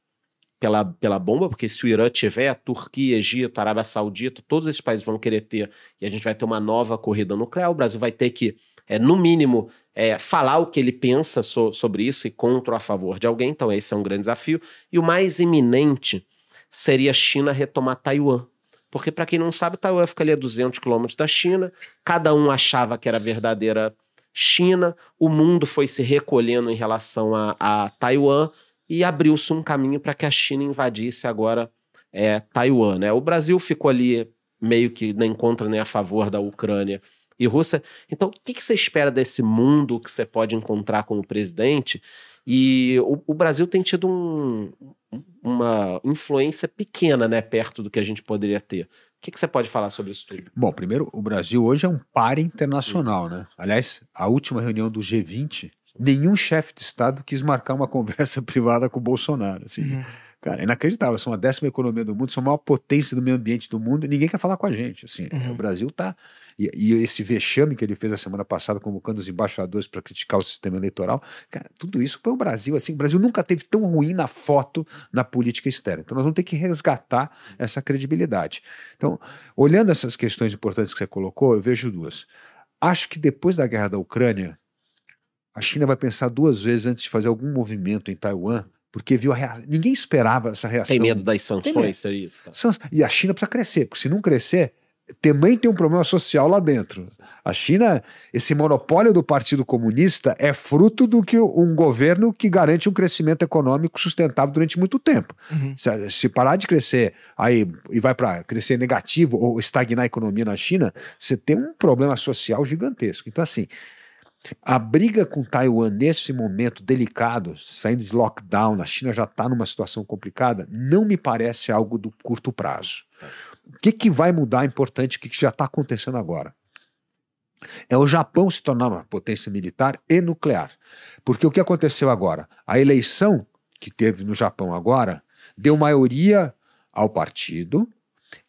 pela, pela bomba, porque se o Irã tiver, Turquia, Egito, Arábia Saudita, todos esses países vão querer ter, e a gente vai ter uma nova corrida nuclear. O Brasil vai ter que, é, no mínimo, é, falar o que ele pensa so- sobre isso e contra ou a favor de alguém. Então, esse é um grande desafio. E o mais iminente seria a China retomar Taiwan. Porque, para quem não sabe, Taiwan fica ali a 200 quilômetros da China, cada um achava que era verdadeira China, o mundo foi se recolhendo em relação a, a Taiwan e abriu-se um caminho para que a China invadisse agora é, Taiwan. Né? O Brasil ficou ali meio que nem contra nem a favor da Ucrânia e Rússia. Então, o que, que você espera desse mundo que você pode encontrar como presidente? E o, o Brasil tem tido um- uma influência pequena né, perto do que a gente poderia ter. O que, que você pode falar sobre isso tudo? Bom, primeiro, o Brasil hoje é um par internacional, né? Aliás, a última reunião do G20, nenhum chefe de Estado quis marcar uma conversa privada com o Bolsonaro. Assim. Uhum. Cara, é inacreditável. São a décima economia do mundo, são a maior potência do meio ambiente do mundo e ninguém quer falar com a gente. Assim, Uhum. O Brasil tá. E, e esse vexame que ele fez a semana passada, convocando os embaixadores para criticar o sistema eleitoral, cara, tudo isso foi o Brasil. Assim, o Brasil nunca teve tão ruim na foto na política externa. Então nós vamos ter que resgatar essa credibilidade. Então, olhando essas questões importantes que você colocou, eu vejo duas. Acho que depois da guerra da Ucrânia, a China vai pensar duas vezes antes de fazer algum movimento em Taiwan, porque viu a reação. Ninguém esperava essa reação. Tem medo das medo. sanções, seria isso? Tá? E a China precisa crescer, porque se não crescer, também tem um problema social lá dentro. A China, esse monopólio do Partido Comunista é fruto do que um governo que garante um crescimento econômico sustentável durante muito tempo. Uhum. Se, se parar de crescer aí e vai para crescer negativo ou estagnar a economia na China, você tem um problema social gigantesco. Então, assim, a briga com Taiwan nesse momento delicado, saindo de lockdown, a China já está numa situação complicada, não me parece algo do curto prazo. O que, que vai mudar importante, o que, que já está acontecendo agora? É o Japão se tornar uma potência militar e nuclear. Porque o que aconteceu agora? A eleição que teve no Japão agora deu maioria ao partido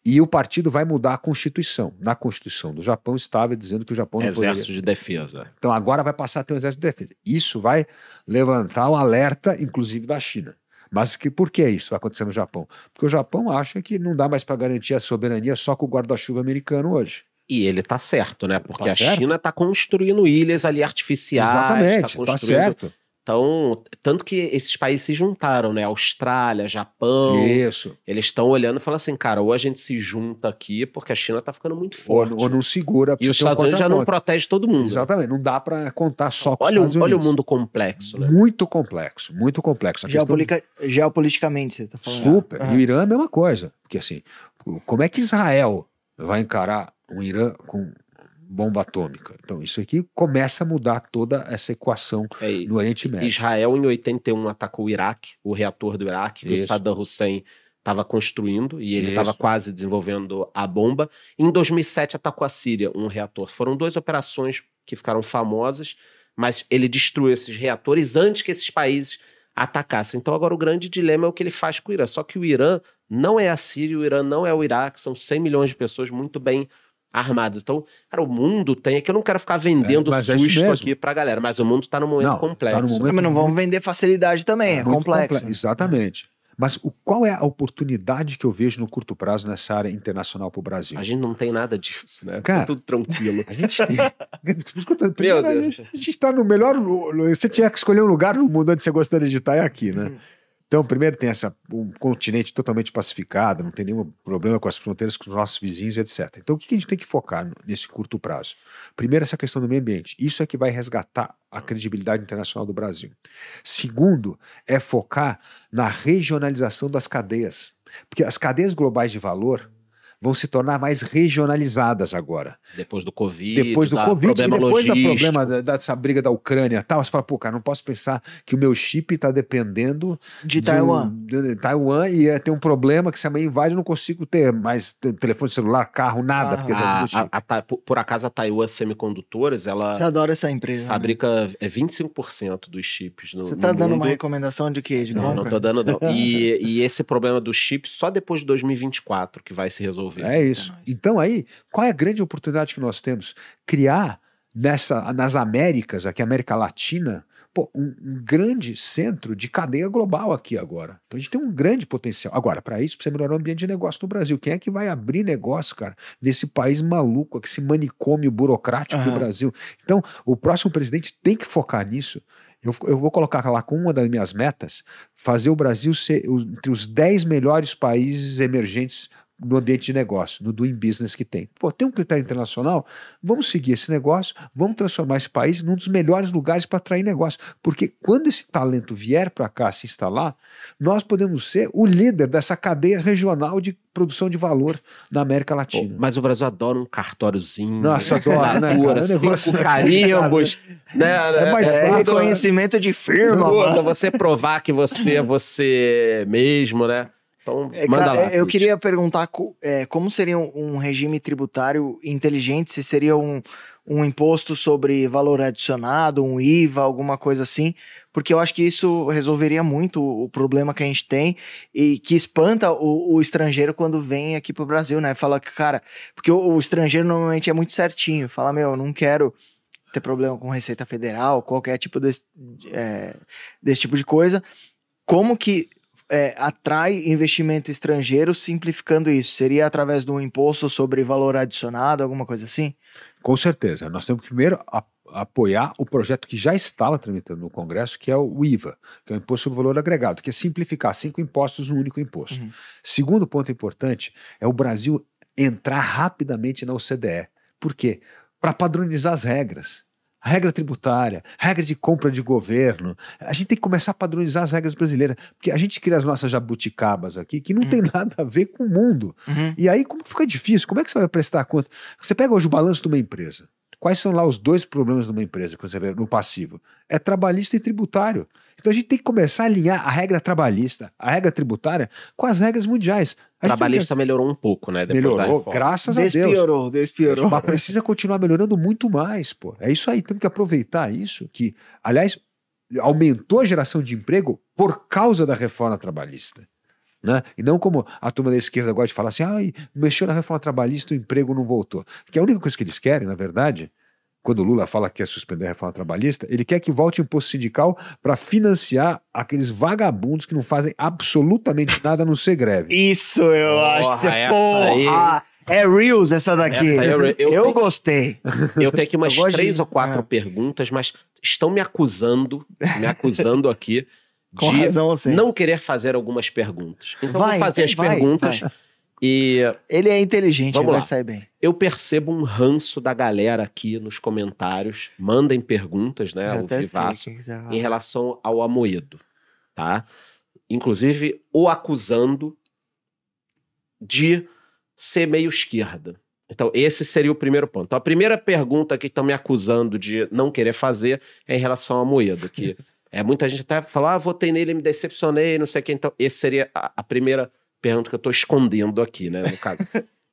e o partido vai mudar a Constituição. Na Constituição do Japão estava dizendo que o Japão não poderia... Exército de defesa. Então agora vai passar a ter um exército de defesa. Isso vai levantar o alerta, inclusive da China. Mas que, por que isso vai acontecer no Japão? Porque o Japão acha que não dá mais para garantir a soberania só com o guarda-chuva americano hoje. E ele tá certo, né? Porque Tá a certo. China tá construindo ilhas ali artificiais. Exatamente, tá tá certo. Então, tanto que esses países se juntaram, né? Austrália, Japão. Isso. Eles estão olhando e falando assim, cara, ou a gente se junta aqui, porque a China tá ficando muito Ou, forte. ou não segura. E os um Estados Unidos já não protege todo mundo. Exatamente, não dá para contar só com Olha, os o- Estados olha o mundo complexo, né? Muito complexo, muito complexo. A questão- Geopoliticamente, você tá falando. Super. Aham. E o Irã é a mesma coisa. Porque assim, como é que Israel vai encarar um Irã com bomba atômica? Então, isso aqui começa a mudar toda essa equação É, no Oriente Médio. Israel, em 81, atacou o Iraque, o reator do Iraque, que Isso. o Saddam Hussein estava construindo e ele estava quase desenvolvendo a bomba. Em 2007, atacou a Síria, um reator. Foram duas operações que ficaram famosas, mas ele destruiu esses reatores antes que esses países atacassem. Então, agora o grande dilema é o que ele faz com o Irã. Só que o Irã não é a Síria, o Irã não é o Iraque, são 100 milhões de pessoas muito bem armadas. Então, cara, o mundo tem. É que eu não quero ficar vendendo É, é susto mesmo. aqui pra galera, mas o mundo tá num momento Não, tá complexo. num momento Mas não vamos vender facilidade também, é, Muito complexo. comple- Exatamente. Mas o, qual é a oportunidade que eu vejo no curto prazo nessa área internacional para o Brasil? A gente não tem nada disso, né? Cara, tá tudo tranquilo. A gente tem. Primeiro, a Deus. gente- a gente está no melhor. Você tinha que escolher um lugar no mundo onde você gostaria de estar, é aqui, né? Então, primeiro tem essa, um continente totalmente pacificado, não tem nenhum problema com as fronteiras com os nossos vizinhos, etc. Então, o que a gente tem que focar nesse curto prazo? Primeiro, essa questão do meio ambiente. Isso é que vai resgatar a credibilidade internacional do Brasil. Segundo, é focar na regionalização das cadeias. Porque as cadeias globais de valor vão se tornar mais regionalizadas agora Depois do Covid, depois do da Covid, e problema depois da logístico. problema da- dessa briga da Ucrânia e tal, você fala, pô, cara, não posso pensar que o meu chip está dependendo De de Taiwan. um- de Taiwan e é, tem um problema que se amanhã invade eu não consigo ter mais te- telefone celular, carro, nada, Ah, porque tá A- a- a por, acaso a Taiwan Semicondutores, Você ela adora essa empresa. né? fabrica é 25% dos chips no, Você no tá dando mundo. uma recomendação de quê? De Não, compra? não tô dando não. E, e esse problema do chip só depois de 2024 que vai se resolver. É isso. nóis. Então aí, qual é a grande oportunidade que nós temos? Criar nessa, nas Américas, aqui América Latina, pô, um, um grande centro de cadeia global aqui agora. Então a gente tem um grande potencial. Agora, para isso, precisa melhorar o ambiente de negócio no Brasil. Quem é que vai abrir negócio, cara, nesse país maluco, aqui, esse manicômio burocrático do Aham. Brasil? Então, o próximo presidente tem que focar nisso. Eu, eu vou colocar lá como uma das minhas metas, fazer o Brasil ser entre os 10 melhores países emergentes no ambiente de negócio, no doing business que tem. Pô, tem um critério internacional, vamos seguir esse negócio, vamos transformar esse país num dos melhores lugares para atrair negócio. Porque quando esse talento vier para cá se instalar, nós podemos ser o líder dessa cadeia regional de produção de valor na América Pô, Latina. mas o Brasil adora um cartóriozinho. Nossa, adora, né, cara? O negócio- cinco carimbos. né, É mais é, fácil, quando- Reconhecimento de firma, quando mano. você provar que você é você mesmo, né? Então, É, manda cara, lá. eu Pete. queria perguntar é, como seria um, regime tributário inteligente, se seria um, um imposto sobre valor adicionado, um IVA, alguma coisa assim, porque eu acho que isso resolveria muito o o problema que a gente tem e que espanta o, o estrangeiro quando vem aqui pro Brasil, né? Fala que, cara, porque o, o estrangeiro normalmente é muito certinho, fala, meu, eu não quero ter problema com Receita Federal, qualquer tipo desse, é, desse tipo de coisa. Como que é, atrai investimento estrangeiro simplificando isso? Seria através de um imposto sobre valor adicionado, alguma coisa assim? Com certeza. Nós temos que primeiro apoiar o projeto que já estava tramitando no Congresso, que é o IVA, que é o Imposto sobre Valor Agregado, que é simplificar cinco impostos num único imposto. Uhum. Segundo ponto importante é o Brasil entrar rapidamente na OCDE. Por quê? Para padronizar as regras. Regra tributária, regra de compra de governo. A gente tem que começar a padronizar as regras brasileiras, porque a gente cria as nossas jabuticabas aqui, que não Uhum. tem nada a ver com o mundo. E aí, como fica difícil? Como é que você vai prestar conta? Você pega hoje o balanço de uma empresa. Quais são lá os dois problemas de uma empresa que você vê no passivo? É trabalhista e tributário. Então a gente tem que começar a alinhar a regra trabalhista, a regra tributária, com as regras mundiais. A Trabalhista não melhorou um pouco, né? quer- depois da melhorou, graças a Deus. Despiorou, despiorou. Mas precisa continuar melhorando muito mais, pô. É isso aí, temos que aproveitar isso, que, aliás, aumentou a geração de emprego por causa da reforma trabalhista. Né? E não como a turma da esquerda gosta de falar assim, ai, mexeu na reforma trabalhista, o emprego não voltou. Porque a única coisa que eles querem, na verdade, quando o Lula fala que quer suspender a reforma trabalhista, ele quer que volte o imposto sindical para financiar aqueles vagabundos que não fazem absolutamente nada no ser greve. Isso eu Porra, acho. que- essa Porra! É Reels essa daqui. Aí eu- eu- eu eu- gostei. Eu tenho aqui umas três de- ou quatro é. perguntas, mas estão me acusando, me acusando aqui Com de razão você. não querer fazer algumas perguntas. Então Vai, vou fazer as vai, perguntas vai. e Ele é inteligente, Vamos ele vai lá. sair bem. eu percebo um ranço da galera aqui nos comentários. Mandem perguntas, né, Eu Vivaço, o vai falar. em relação ao Amoedo, tá? Inclusive o acusando de ser meio esquerda. Então, esse seria o primeiro ponto. Então, a primeira pergunta que estão me acusando de não querer fazer é em relação ao Amoedo, que é, muita gente até fala, ah, votei nele, me decepcionei, não sei o que. Então, esse seria a, a primeira pergunta que eu estou escondendo aqui, né, no caso.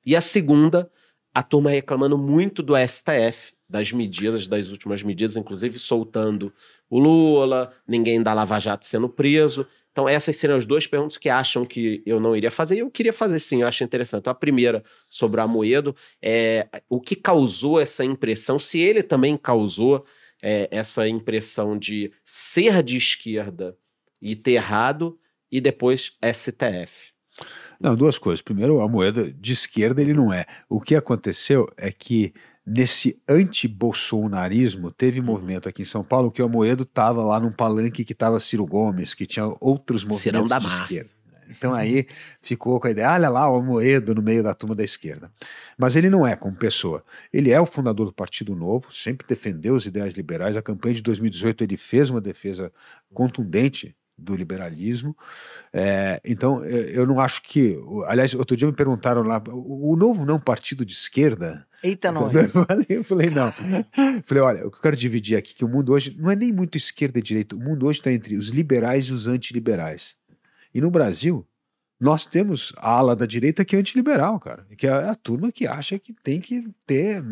e a segunda, a turma reclamando muito do STF, das medidas, das últimas medidas, inclusive soltando o Lula, ninguém da Lava Jato sendo preso. Então, essas seriam as duas perguntas que acham que eu não iria fazer. E eu queria fazer sim, eu acho interessante. Então, a primeira sobre o Amoedo, é o que causou essa impressão, se ele também causou é, essa impressão de ser de esquerda e ter errado, e depois STF. Não, duas coisas. Primeiro, a moeda de esquerda ele não é. O que aconteceu é que nesse anti-bolsonarismo teve Uhum. movimento aqui em São Paulo que o Amoedo estava lá num palanque que estava Ciro Gomes, que tinha outros Cirão movimentos da de massa. esquerda. Então aí ficou com a ideia, olha lá o Amoedo no meio da turma da esquerda. Mas ele não é como pessoa. Ele é o fundador do Partido Novo, sempre defendeu os ideais liberais. A campanha de 2018 ele fez uma defesa contundente do liberalismo. É, então eu eu não acho que. Aliás, outro dia me perguntaram lá, o Novo não é um partido de esquerda? Eita, nós. Eu falei, eu falei, não. falei, olha, o que eu quero dividir aqui, que o mundo hoje não é nem muito esquerda e direita, o mundo hoje está entre os liberais e os antiliberais. E no Brasil, nós temos a ala da direita que é antiliberal, cara. Que é a turma que acha que tem que ter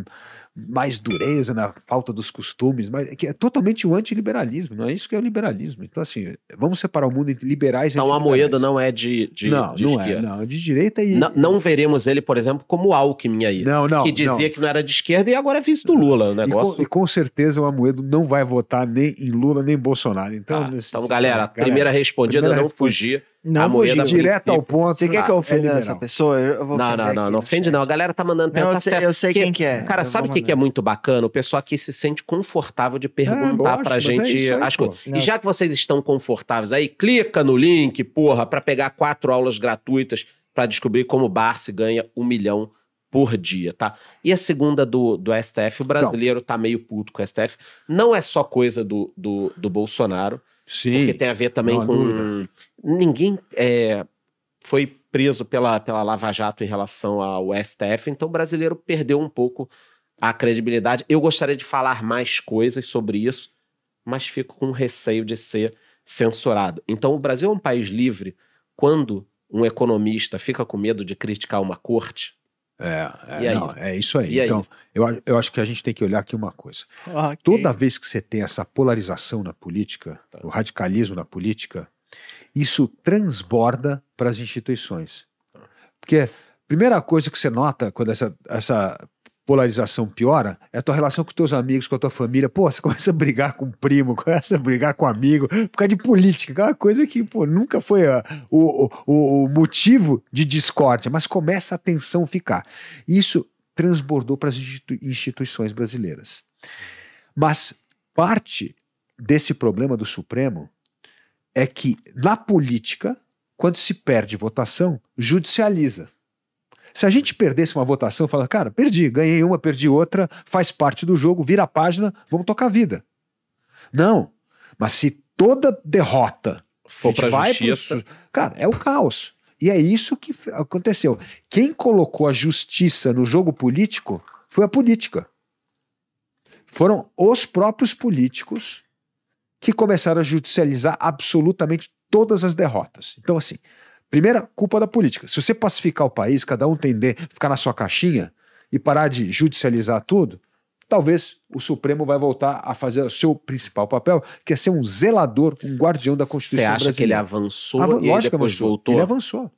mais dureza na falta dos costumes, mas que é totalmente o antiliberalismo, não é isso que é o liberalismo. Então, assim, vamos separar o mundo entre liberais e Então a. Moeda não é de, de, não, de não é, esquerda. não, é de direita e... Não, não veremos ele, por exemplo, como Alckmin aí. não, não, que dizia não. que não era de esquerda e agora é vice do Lula. O E negócio. com, e com certeza o Amoedo não vai votar nem em Lula nem em Bolsonaro. Então, Tá, nesse- então, galera, galera, primeira respondida, primeira não resposta. fugir. Não A moeda fugiu. direto ao ponto. Você quer que eu é ofenda liberal. essa pessoa? Eu vou Não, não, não, não ofende não. A galera tá mandando perguntar eu, sei, certo. eu sei quem que é. Cara, Eu sabe o que, que é muito bacana? O pessoal aqui se sente confortável de perguntar lógico, pra é gente aí, as coisas. E já que vocês estão confortáveis aí, clica no link, porra, pra pegar quatro aulas gratuitas pra descobrir como o Barsi ganha um milhão por dia, tá? E a segunda do, do STF, o brasileiro tá meio puto com o STF. Não é só coisa do, do, do Bolsonaro, Sim. porque tem a ver também com. dúvida. Ninguém é, foi preso pela, pela Lava Jato em relação ao STF, então o brasileiro perdeu um pouco a credibilidade. Eu gostaria de falar mais coisas sobre isso, mas fico com receio de ser censurado. Então o Brasil é um país livre quando um economista fica com medo de criticar uma corte. É, é, aí? não, é isso aí. E aí? Então, eu, a- eu acho que a gente tem que olhar aqui uma coisa. Ok. Toda vez que você tem essa polarização na política, Tá. o radicalismo na política, isso transborda para as instituições. Porque a primeira coisa que você nota quando essa, essa polarização piora é a tua relação com os teus amigos, com a tua família. Pô, você começa a brigar com o primo, começa a brigar com o amigo, por causa de política, que é uma coisa que pô, nunca foi ah, o, o, o motivo de discórdia, mas começa a tensão ficar. Isso transbordou para as institui- instituições brasileiras. Mas parte desse problema do Supremo é que, na política, quando se perde votação, judicializa. Se a gente perdesse uma votação, fala, cara, perdi, ganhei uma, perdi outra, faz parte do jogo, vira a página, vamos tocar a vida. Não. Mas se toda derrota a For pro justiça. su- Cara, é o caos. E é isso que aconteceu. Quem colocou a justiça no jogo político foi a política. Foram os próprios políticos que começaram a judicializar absolutamente todas as derrotas. Então, assim, primeira culpa da política. Se você pacificar o país, cada um tender a ficar na sua caixinha e parar de judicializar tudo, talvez o Supremo vai voltar a fazer o seu principal papel, que é ser um zelador, um guardião da Você Constituição acha que ele brasileira. avançou Ava- e lógico que depois avançou. voltou? Ele avançou.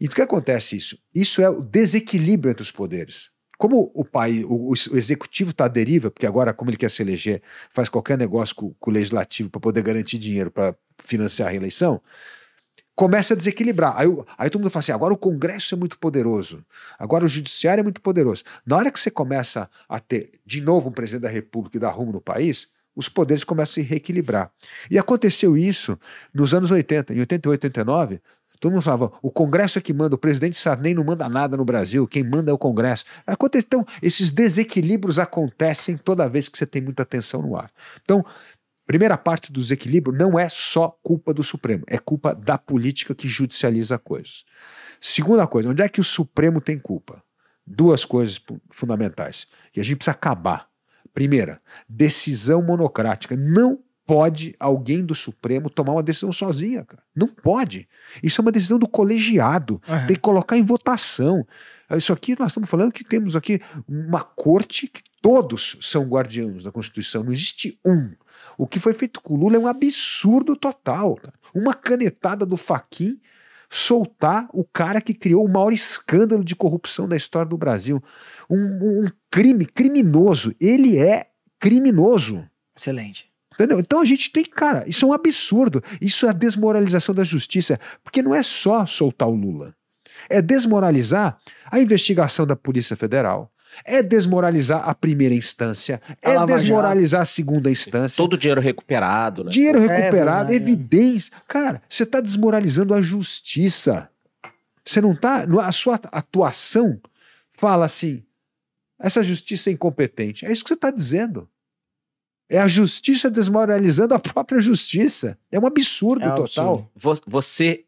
E o que acontece isso? Isso é o desequilíbrio entre os poderes. Como o país, o, o executivo está à deriva, porque agora, como ele quer se eleger, faz qualquer negócio com, com o legislativo para poder garantir dinheiro para financiar a reeleição, começa a desequilibrar. Aí, aí todo mundo fala assim: agora o Congresso é muito poderoso, agora o Judiciário é muito poderoso. Na hora que você começa a ter de novo um presidente da República e dar rumo no país, os poderes começam a se reequilibrar. E aconteceu isso nos anos 80, em 88, 89. Todo mundo falava, o Congresso é que manda, o presidente Sarney não manda nada no Brasil, quem manda é o Congresso. Acontece, então, esses desequilíbrios acontecem toda vez que você tem muita tensão no ar. Então, primeira parte do desequilíbrio não é só culpa do Supremo, é culpa da política que judicializa coisas. Segunda coisa, onde é que o Supremo tem culpa? Duas coisas fundamentais que a gente precisa acabar. Primeira, decisão monocrática. Não pode alguém do Supremo tomar uma decisão sozinha, cara. Não pode. Isso é uma decisão do colegiado. Aham. Tem que colocar em votação. Isso aqui nós estamos falando que temos aqui uma corte que todos são guardiãos da Constituição. Não existe um. O que foi feito com o Lula é um absurdo total. cara. Uma canetada do Faquin soltar o cara que criou o maior escândalo de corrupção da história do Brasil. Um, um crime criminoso. Ele é criminoso. Excelente. Entendeu? Então a gente tem, cara, isso é um absurdo. Isso é a desmoralização da justiça. Porque não é só soltar o Lula. É desmoralizar a investigação da Polícia Federal. É desmoralizar a primeira instância. A é Lava desmoralizar a segunda instância. Todo o dinheiro recuperado, né? Dinheiro É, recuperado, verdade, é. evidência. Cara, você está desmoralizando a justiça. Você não está. A sua atuação fala assim: essa justiça é incompetente. É isso que você está dizendo. É a justiça desmoralizando a própria justiça. É um absurdo É total. Você,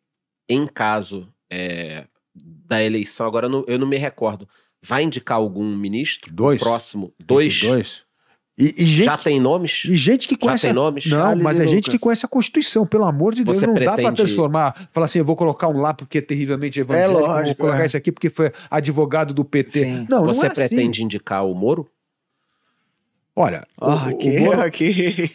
em caso é, da eleição, agora eu não, eu não me recordo, vai indicar algum ministro Dois. próximo? Dois? Dois. E, e gente, Já tem nomes? e gente que Já conhece. tem a- nomes? Não, Charles mas é gente que conhece a Constituição, pelo amor de Deus. Você não dá para pretende- transformar, falar assim, eu vou colocar um lá porque é terrivelmente evangélico, vou lógico, colocar é. esse aqui porque foi advogado do PT. Sim. Não, não Você é assim. pretende indicar o Moro? Olha, o- Ah,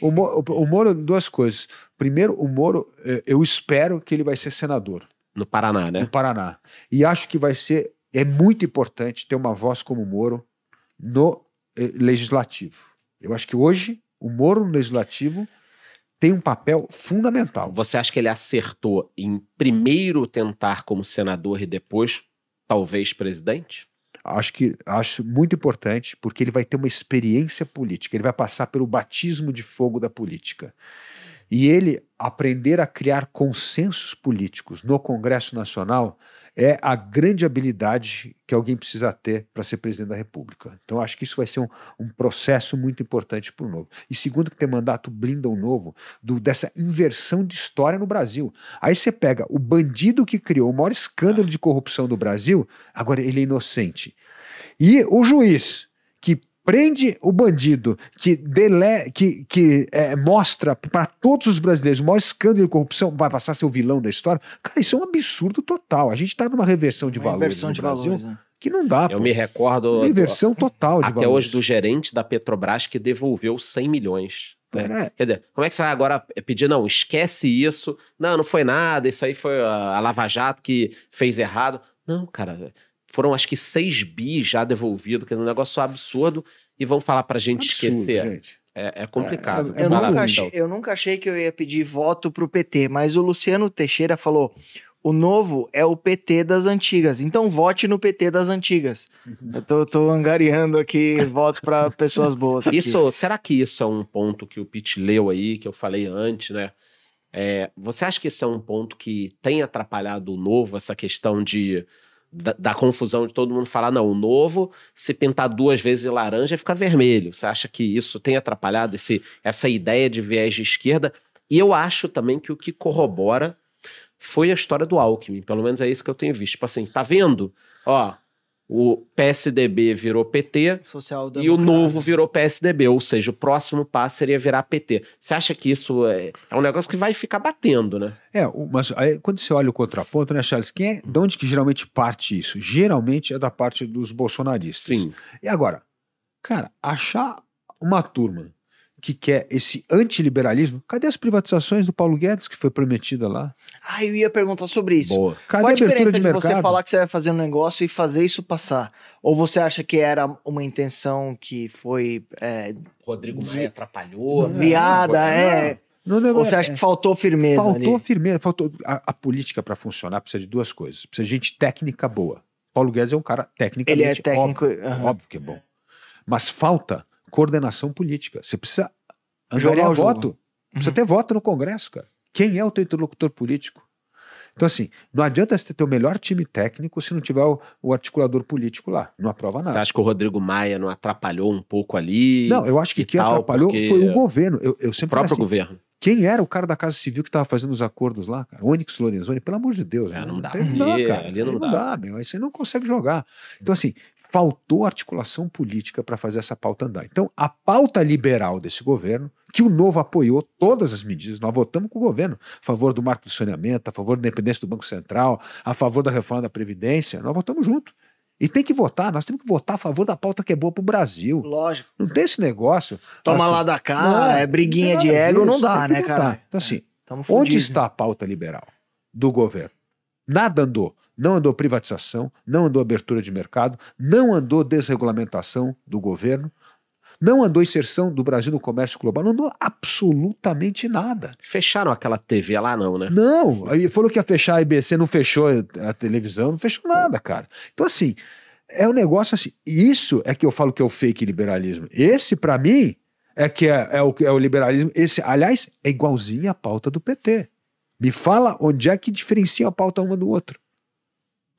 o, Moro, o, o Moro, duas coisas. Primeiro, o Moro, eh, eu espero que ele vai ser senador No Paraná, no né? Paraná. E acho que vai ser, é muito importante ter uma voz como o Moro no eh, legislativo. Eu acho que hoje o Moro no legislativo tem um papel fundamental. Você acha que ele acertou em primeiro tentar como senador e depois, talvez, presidente? Acho que acho muito importante porque ele vai ter uma experiência política, ele vai passar pelo batismo de fogo da política. E ele aprender a criar consensos políticos no Congresso Nacional é a grande habilidade que alguém precisa ter para ser presidente da República. Então, acho que isso vai ser um, um processo muito importante para o novo. E segundo, que ter mandato blinda o novo do, dessa inversão de história no Brasil. Aí você pega o bandido que criou o maior escândalo de corrupção do Brasil, agora ele é inocente. E o juiz prende o bandido, que, dele, que, que é, mostra para todos os brasileiros o maior escândalo de corrupção, vai passar a ser o vilão da história. Cara, isso é um absurdo total. A gente está numa reversão de Uma valores inversão de Brasil valores. né? que não dá. Eu pô. me recordo Uma inversão total de até valores. hoje do gerente da Petrobras que devolveu 100 milhões. né? É, Quer dizer, como é que você vai agora pedir, não, esquece isso, não, não foi nada, isso aí foi a a Lava Jato que fez errado. Não, cara, foram acho que 6 bi já devolvidos, que é um negócio absurdo, e vão falar pra gente absurdo, esquecer. gente. É, é complicado. É, Eu Vai lá, nunca, então. achei, eu nunca achei que eu ia pedir voto pro PT, mas o Luciano Teixeira falou: o novo é o PT das antigas, então vote no PT das antigas. Eu tô, tô angariando aqui votos para pessoas boas. Aqui. Isso, será que isso é um ponto que o Pete leu aí, que eu falei antes, né? É, você acha que esse é um ponto que tem atrapalhado o novo, essa questão de da, da confusão de todo mundo falar, não, o novo, se pintar duas vezes de laranja, fica vermelho. Você acha que isso tem atrapalhado esse, essa ideia de viés de esquerda? E eu acho também que o que corrobora foi a história do Alckmin, pelo menos é isso que eu tenho visto. Tipo assim, tá vendo? Ó, o PSDB virou PT, Social e o novo virou PSDB, ou seja, o próximo passo seria virar PT. Você acha que isso é, é um negócio que vai ficar batendo, né? É, o- mas aí, quando você olha o contraponto, né, Charles? Quem é, de onde que geralmente parte isso? Geralmente é da parte dos bolsonaristas. Sim. E agora, cara, achar uma turma que quer esse antiliberalismo, cadê as privatizações do Paulo Guedes que foi prometida lá? Ah, eu ia perguntar sobre isso. Boa. Cadê Qual a a diferença de, de, você mercado? falar que você vai fazer um negócio e fazer isso passar? Ou você acha que era uma intenção que foi é, Rodrigo Maia atrapalhou. né? desviada? É, No ou negócio, você acha que faltou firmeza faltou ali? firmeza, faltou a, a política para funcionar precisa de duas coisas. Precisa de gente técnica boa. Paulo Guedes é um cara tecnicamente Ele é técnico. óbvio, aham. óbvio que é bom. Mas falta coordenação política. Você precisa angariar o jogo. voto. Precisa Uhum. ter voto no Congresso, cara. Quem é o teu interlocutor político? Então, assim, não adianta você ter o melhor time técnico se não tiver o, o articulador político lá. Não aprova Você nada. acha que o Rodrigo Maia não atrapalhou um pouco ali? Não, eu acho que quem tal, atrapalhou foi o governo. Eu, eu o sempre próprio falei assim, governo. quem era o cara da Casa Civil que estava fazendo os acordos lá, cara? Onyx Lorenzoni, pelo amor de Deus. É, né? não dá. tem- Ali- não dá, cara. ali não Aí dá. não dá, meu. Aí você não consegue jogar. Então, assim, faltou articulação política para fazer essa pauta andar. Então, a pauta liberal desse governo, que o Novo apoiou todas as medidas, nós votamos com o governo, a favor do marco do saneamento, a favor da independência do Banco Central, a favor da reforma da Previdência, nós votamos junto. E tem que votar, nós temos que votar a favor da pauta que é boa para o Brasil. Lógico. Não tem esse negócio. Toma assim, lá da cá, não, é briguinha de ego, não dá, né, cara? Então, assim, Tamo Onde está a pauta liberal do governo? Nada andou. Não andou privatização, não andou abertura de mercado, não andou desregulamentação do governo, Não andou inserção do Brasil no comércio global, não andou absolutamente nada. Fecharam aquela TV lá, não, né? Não, falou que ia fechar a IBC, não fechou a televisão, não fechou nada, cara. Então, assim, é um negócio assim. Isso é que eu falo que é o fake liberalismo. Esse, para mim, é que é, é, o, é o liberalismo. Esse, aliás, é igualzinho a pauta do PT. Me fala onde é que diferencia a pauta uma do outro.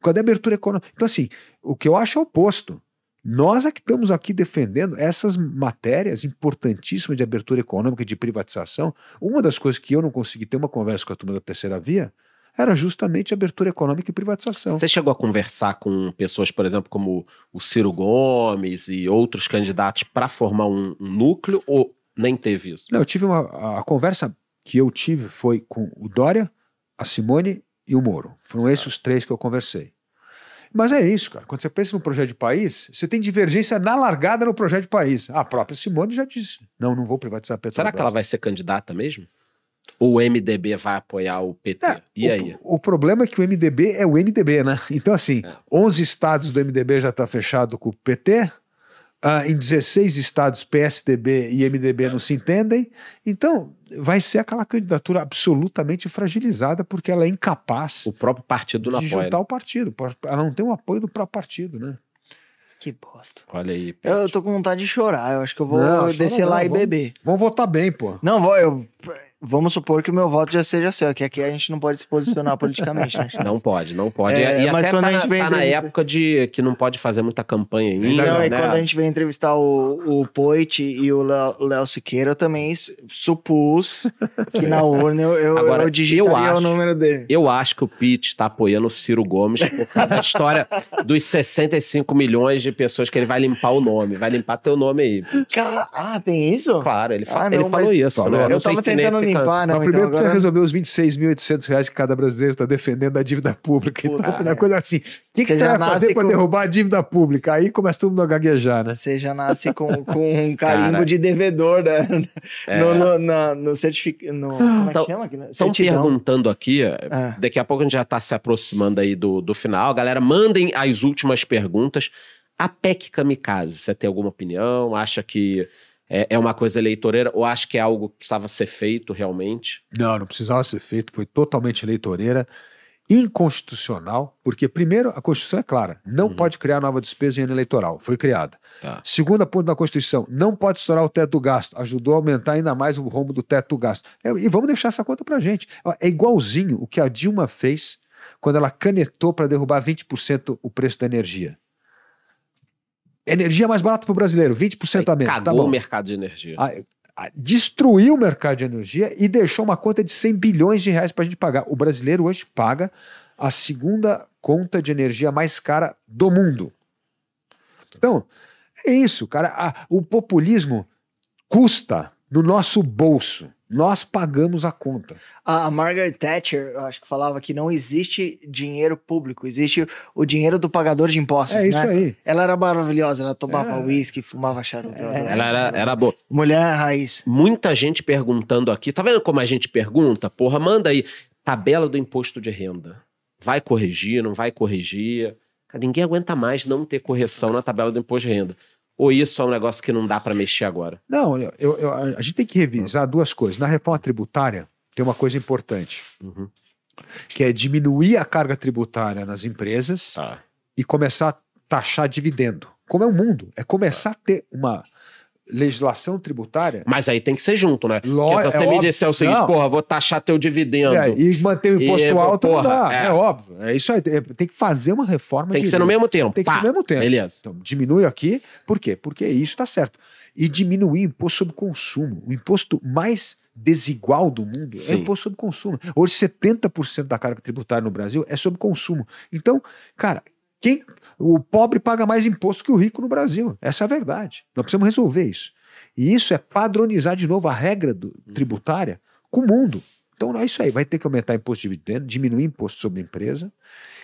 Cadê a abertura econômica? Então, assim, o que eu acho é o oposto. Nós é que estamos aqui defendendo essas matérias importantíssimas de abertura econômica e de privatização. Uma das coisas que eu não consegui ter uma conversa com a turma da terceira via era justamente abertura econômica e privatização. Você chegou a conversar com pessoas, por exemplo, como o Ciro Gomes e outros candidatos para formar um, um, núcleo ou nem teve isso? Não, eu tive uma. A conversa que eu tive foi com o Dória, a Simone e o Moro. Foram esses os três que eu conversei. Mas é isso, cara. Quando você pensa no projeto de país, você tem divergência na largada no projeto de país. A própria Simone já disse: não, não vou privatizar a Petrobras. Será que ela vai ser candidata mesmo? Ou o MDB vai apoiar o PT? É, e o, aí? O problema é que o MDB é o MDB, né? Então, assim, é. 11 estados do MDB já está fechado com o PT, ah, em 16 estados, PSDB e MDB não se entendem. Então, vai ser aquela candidatura absolutamente fragilizada, porque ela é incapaz. O próprio partido não de apoia. juntar o partido. Ela não tem o apoio do próprio partido, né? Que bosta. Olha aí. Eu, eu tô com vontade de chorar. Eu acho que eu vou não, descer lá não, e vamos, beber. Vamos votar bem, pô. Não, vou. Eu, Vamos supor que o meu voto já seja seu, que aqui a gente não pode se posicionar politicamente. Né? Não pode, não pode. É, e, mas até quando tá, a gente vem tá na época de que não pode fazer muita campanha ainda. Não, né? e quando a gente vem entrevistar o, o Poit e o Léo Siqueira, eu também supus que na urna eu, eu, Agora, eu digitaria eu acho, o número dele. Eu acho que o Pete está apoiando o Ciro Gomes por causa da história dos 65 milhões de pessoas que ele vai limpar o nome. Vai limpar teu nome aí. Cara, ah, tem isso? Claro, ele, ah, não, ele falou isso. Né? Eu tava tentando limpar, não. Primeiro então, agora... resolver os 26.800 reais que cada brasileiro está defendendo da dívida pública. Então, Puta, então, coisa assim. O que, que você vai fazer para com... derrubar a dívida pública? Aí começa todo mundo a gaguejar, né? Você já nasce com, com um carimbo Cara, de devedor né? é... no, no, no, no certificado. No, como é que chama? Estão perguntando aqui, é. daqui a pouco a gente já está se aproximando aí do, do final. Galera, mandem as últimas perguntas. A PEC Kamikaze, você tem alguma opinião? Acha que é, é uma coisa eleitoreira ou acha que é algo que precisava ser feito realmente? Não, não precisava ser feito, foi totalmente eleitoreira, inconstitucional, porque, primeiro, a Constituição é clara, não uhum. pode criar nova despesa em ano eleitoral, foi criada. Tá. Segunda ponto da Constituição, não pode estourar o teto do gasto, ajudou a aumentar ainda mais o rombo do teto do gasto. É, e vamos deixar essa conta pra gente. É igualzinho o que a Dilma fez quando ela canetou para derrubar 20% o preço da energia. Energia mais barata para o brasileiro, 20% a menos. Tá cagou tá o mercado de energia. A, a, destruiu o mercado de energia e deixou uma conta de 100 bilhões de reais para a gente pagar. O brasileiro hoje paga a segunda conta de energia mais cara do mundo. Então, é isso, cara. A, o populismo custa no nosso bolso. Nós pagamos a conta. A, Margaret Thatcher, acho que falava que não existe dinheiro público, existe o dinheiro do pagador de impostos. É isso né? aí. Ela era maravilhosa, ela tomava uísque, é. fumava charuto. É. Ela era, era boa. Mulher raiz. Muita gente perguntando aqui, tá vendo como a gente pergunta? Porra, manda aí, tabela do imposto de renda. Vai corrigir, não vai corrigir? Ninguém aguenta mais não ter correção na tabela do imposto de renda. Ou isso é um negócio que não dá para mexer agora? Não, eu, eu, a gente tem que revisar duas coisas. Na reforma tributária, tem uma coisa importante, uhum. que é diminuir a carga tributária nas empresas ah. e começar a taxar dividendo. Como é o mundo, é começar a ter uma legislação tributária. Mas aí tem que ser junto, né? Lógico. Porque você é me disser o seguinte, não. porra, vou taxar teu dividendo. É, e manter o imposto e, alto porra, não dá. É. é. óbvio. É isso aí. É, tem que fazer uma reforma. Tem que ser no mesmo tempo. Tem que Pá. ser no mesmo tempo. Beleza. Então, diminui aqui. Por quê? Porque isso está certo. E diminuir o imposto sobre consumo. O imposto mais desigual do mundo Sim. é o imposto sobre consumo. Hoje, 70% da carga tributária no Brasil é sobre consumo. Então, cara, quem o pobre paga mais imposto que o rico no Brasil. Essa é a verdade. Nós precisamos resolver isso. E isso é padronizar de novo a regra do, uhum. tributária com o mundo. Então é isso aí. Vai ter que aumentar imposto de dividendo, diminuir imposto sobre empresa.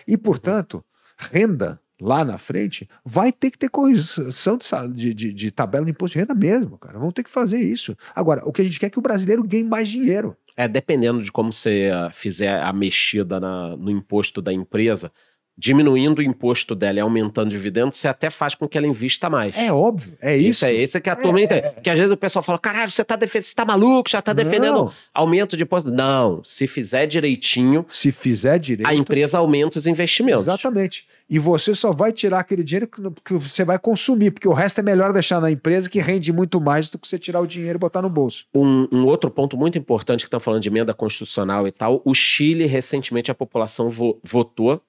E, portanto, renda lá na frente, vai ter que ter correção de, de, de, tabela de imposto de renda mesmo, cara. Vamos ter que fazer isso. Agora, o que a gente quer é que o brasileiro ganhe mais dinheiro. É, dependendo de como você uh, fizer a mexida na, no imposto da empresa, diminuindo o imposto dela e aumentando o dividendo, você até faz com que ela invista mais. É óbvio, é isso. Isso é isso que a turma entende. Que às vezes o pessoal fala: caralho, você tá, defendendo, você tá maluco, já tá defendendo Não. aumento de imposto. Não, se fizer direitinho, Se fizer direito. a empresa aumenta os investimentos. Exatamente. E você só vai tirar aquele dinheiro que, que você vai consumir, porque o resto é melhor deixar na empresa que rende muito mais do que você tirar o dinheiro e botar no bolso. Um, um outro ponto muito importante que estão falando de emenda constitucional e tal, o Chile, recentemente, a população vo- votou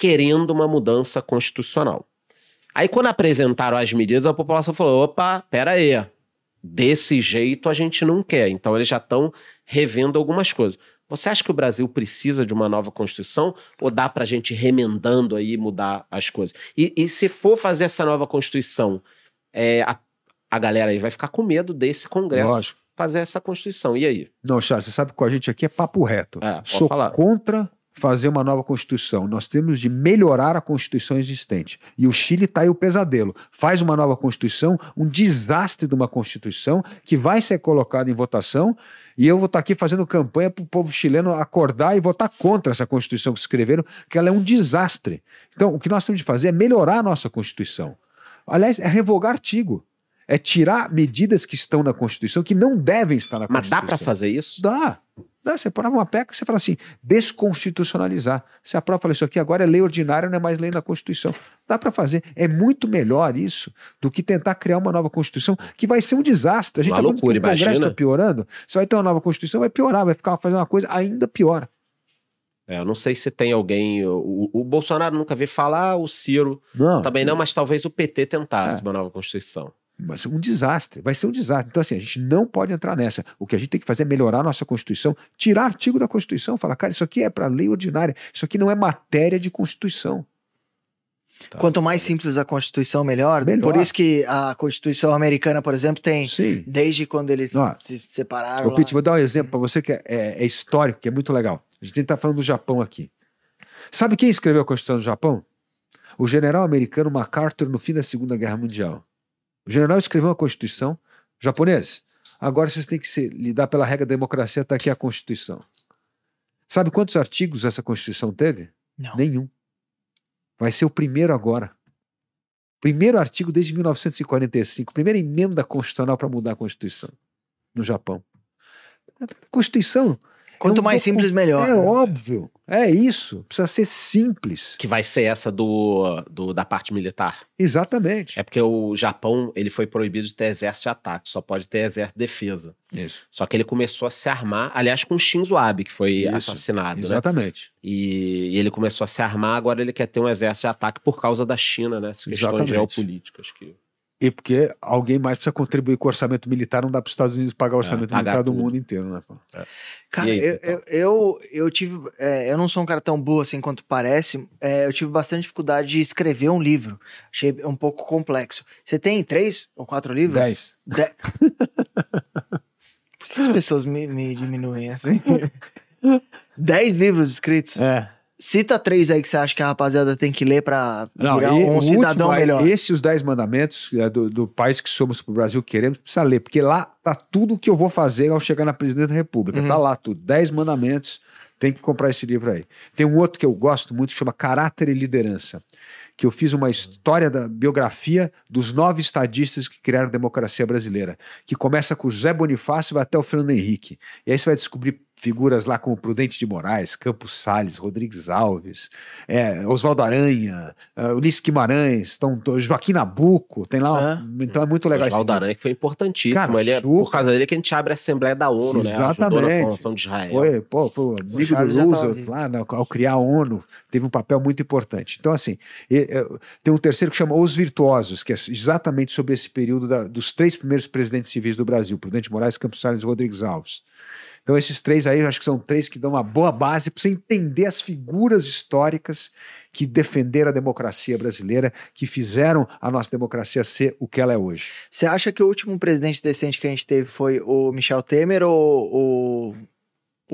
querendo uma mudança constitucional. Aí, quando apresentaram as medidas, a população falou: opa, pera aí, desse jeito a gente não quer. Então, eles já estão revendo algumas coisas. Você acha que o Brasil precisa de uma nova Constituição ou dá para a gente ir remendando aí mudar as coisas? E, e se for fazer essa nova Constituição, é, a, a galera aí vai ficar com medo desse Congresso Lógico. fazer essa Constituição. E aí? Não, Charles, você sabe que com a gente aqui é papo reto. É, Sou falar. contra fazer uma nova Constituição. Nós temos de melhorar a Constituição existente. E o Chile está aí o pesadelo. Faz uma nova Constituição, um desastre de uma Constituição que vai ser colocada em votação. E eu vou estar aqui fazendo campanha para o povo chileno acordar e votar contra essa Constituição que escreveram, que ela é um desastre. Então, o que nós temos de fazer é melhorar a nossa Constituição. Aliás, é revogar artigo. É tirar medidas que estão na Constituição que não devem estar na Mas dá Constituição. para fazer isso? Dá. Dá. Você aprova uma PEC, você fala assim, desconstitucionalizar. Você aprova, fala, isso aqui agora é lei ordinária, não é mais lei da Constituição. Dá para fazer. É muito melhor isso do que tentar criar uma nova Constituição, que vai ser um desastre. A gente Uma tá loucura, que o Congresso está piorando. Você vai ter uma nova Constituição, vai piorar, vai ficar fazendo uma coisa ainda pior. É, eu não sei se tem alguém. O, o Bolsonaro nunca vê falar, o Ciro Não. também não, mas talvez o PT tentasse É. uma nova Constituição. Ser um desastre, vai ser um desastre. Então, assim, a gente não pode entrar nessa. O que a gente tem que fazer é melhorar a nossa Constituição, tirar artigo da Constituição, falar, cara, isso aqui é para lei ordinária, isso aqui não é matéria de Constituição. Tá. Quanto mais simples a Constituição, melhor. Melhor. Por isso que a Constituição americana, por exemplo, tem Sim. desde quando eles Ó, se separaram. Ô. Pete, vou dar um exemplo para você que é, é- é histórico, que é muito legal. A gente está falando do Japão aqui. Sabe quem escreveu a Constituição do Japão? O general americano MacArthur no fim da Segunda Guerra Mundial. O general escreveu uma Constituição. Japonês, agora vocês têm que se, lidar pela regra da democracia, está aqui a Constituição. Sabe quantos artigos essa Constituição teve? Não. Nenhum. Vai ser o primeiro agora. Primeiro artigo desde 1945, primeira emenda constitucional para mudar a Constituição no Japão. A Constituição. Quanto é um mais docu- simples, melhor. É óbvio. É isso. Precisa ser simples. Que vai ser essa do, do- da parte militar. Exatamente. É porque o Japão ele foi proibido de ter exército de ataque, só pode ter exército de defesa. Isso. Só que ele começou a se armar, aliás, com Shinzo Abe, que foi Isso, assassinado, né? Exatamente. E, e ele começou a se armar, agora ele quer ter um exército de ataque por causa da China, né? Essas questões Exatamente. geopolíticas. Que... E porque alguém mais precisa contribuir com o orçamento militar, não dá para os Estados Unidos pagar o orçamento pagar militar do tudo. mundo inteiro, né? pô? Cara, aí, eu, então? eu, eu, eu tive. é, eu não sou um cara tão burro assim quanto parece. é, eu tive bastante dificuldade de escrever um livro. Achei um pouco complexo. Você tem três ou quatro livros? Dez. De- Por que as pessoas me, me diminuem assim? Dez livros escritos. É. Cita três aí que você acha que a rapaziada tem que ler Não, virar um o cidadão último, melhor. Esse Os Dez Mandamentos é, do, do país que somos pro Brasil queremos, precisa ler, porque lá tá tudo que eu vou fazer ao chegar na presidência da República. Uhum. Tá lá tudo. Dez Mandamentos, tem que comprar esse livro aí. Tem um outro que eu gosto muito que chama Caráter e Liderança. Que eu fiz uma história da biografia dos nove estadistas que criaram a democracia brasileira. Que começa com o José Bonifácio e vai até o Fernando Henrique. E aí você vai descobrir figuras lá como Prudente de Moraes, Campos Salles, Rodrigues Alves, é, Oswaldo Aranha, uh, Ulisses Guimarães, tão, Joaquim Nabuco, tem lá. Aham. Então é muito legal. Oswaldo. Aranha, que foi importantíssimo. Cara, ele é, por causa dele que a gente abre a Assembleia da ONU, né? Ajudou na Exatamente. formação de Israel. Foi, pô, o amigo do Roosevelt lá, né, ao criar a ONU, teve um papel muito importante. Então, assim, e- tem um terceiro que chama Os Virtuosos, que é exatamente sobre esse período da- dos três primeiros presidentes civis do Brasil, Prudente Moraes, Campos Salles e Rodrigues Alves. Então, esses três aí, eu acho que são três que dão uma boa base para você entender as figuras históricas que defenderam a democracia brasileira, que fizeram a nossa democracia ser o que ela é hoje. Você acha que o último presidente decente que a gente teve foi o Michel Temer ou o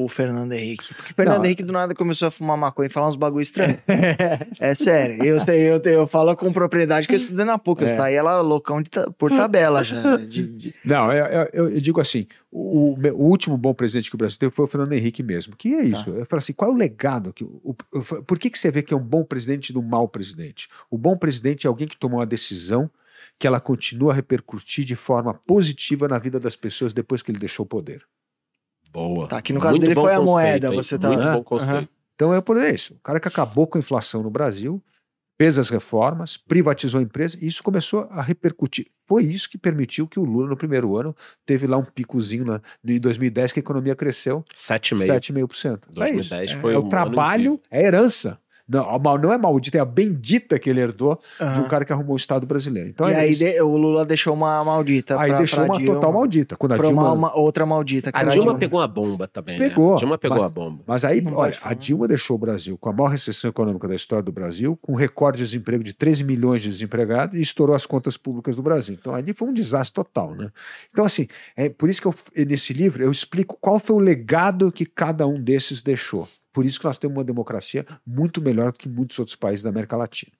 o Fernando Henrique. Porque o Fernando Não, Henrique do nada começou a fumar maconha e falar uns bagulho estranho. é sério. Eu, eu, eu falo com propriedade que eu estudei na PUC. Eu É. estudei ela loucão de por tabela já. de- de- Não, eu, eu- eu- eu digo assim: o, o último bom presidente que o Brasil teve foi o Fernando Henrique mesmo. Que é isso? Eu falo assim: qual é o legado? Que, o, o- eu por que, que você vê que é um bom presidente do mau presidente? O bom presidente é alguém que tomou uma decisão que ela continua a repercutir de forma positiva na vida das pessoas depois que ele deixou o poder. Boa. Tá, que no caso Muito dele foi a moeda, hein? você tá- Muito bom conceito. Então é por isso. O cara que acabou com a inflação no Brasil, fez as reformas, privatizou a empresa e isso começou a repercutir. Foi isso que permitiu que o Lula, no primeiro ano, teve lá um picozinho na, em 2010 que a economia cresceu 7,5. 7,5%. É 2010 isso. foi é, um o ano trabalho, é herança. Não, não é maldita, é a bendita que ele herdou Aham. do cara que arrumou o Estado brasileiro. Então e é aí isso. de- o Lula deixou uma maldita. aí pra, deixou pra uma Dilma, total maldita. Quando a Pra uma, Dilma, uma outra maldita. Que A era Dilma pegou uma bomba também. né? Pegou, A Dilma pegou mas- a bomba. Mas aí, Não olha, a. Dilma deixou o Brasil com a maior recessão econômica da história do Brasil, com recorde de desemprego de 13 milhões de desempregados e estourou as contas públicas do Brasil. Então, ali foi um desastre total, né? Então, assim, é por isso que eu, nesse livro eu explico qual foi o legado que cada um desses deixou. Por isso que nós temos uma democracia muito melhor do que muitos outros países da América Latina.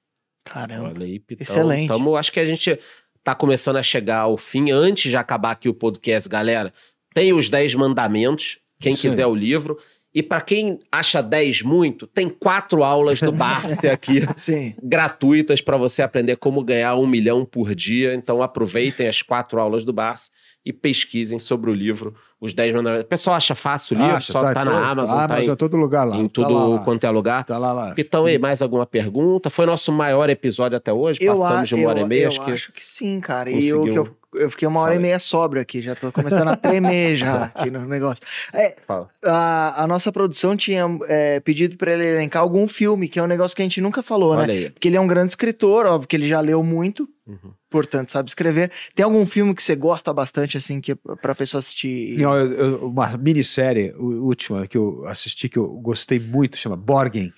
Caramba. Olha aí, Pitão. Excelente. Tamo, acho que a gente tá começando a chegar ao fim. Antes de acabar aqui o podcast, galera, tem os 10 mandamentos. Quem aí. quiser o livro. E para quem acha 10 muito, tem quatro aulas do Barça aqui. Sim. gratuitas para você aprender como ganhar um milhão por dia. Então aproveitem as quatro aulas do Barça e pesquisem sobre o livro Os 10 Mandamentos. O pessoal acha fácil o livro, Acha, só tá, todo- na Amazon, tá Amazon, em, todo lugar lá. em Tá tudo lá, lá. quanto é lugar. Tá lá, lá. Pitão, aí, mais alguma pergunta? Foi nosso maior episódio até hoje? Eu, Passamos a- de uma hora eu, e meia, eu acho que... acho que sim, cara. E eu, eu, eu fiquei uma hora Fala e meia sobra aqui, já tô começando a tremer já aqui no negócio. É, Fala. a, a nossa produção tinha é, pedido pra ele elencar algum filme, que é um negócio que a gente nunca falou, né? Aí. Porque ele é um grande escritor, óbvio que ele já leu muito, Uhum. Portanto sabe escrever. Tem algum filme que você gosta bastante, assim, que pra pessoa assistir? Não, eu- eu- uma minissérie, última que eu assisti, que eu gostei muito, chama Borgen.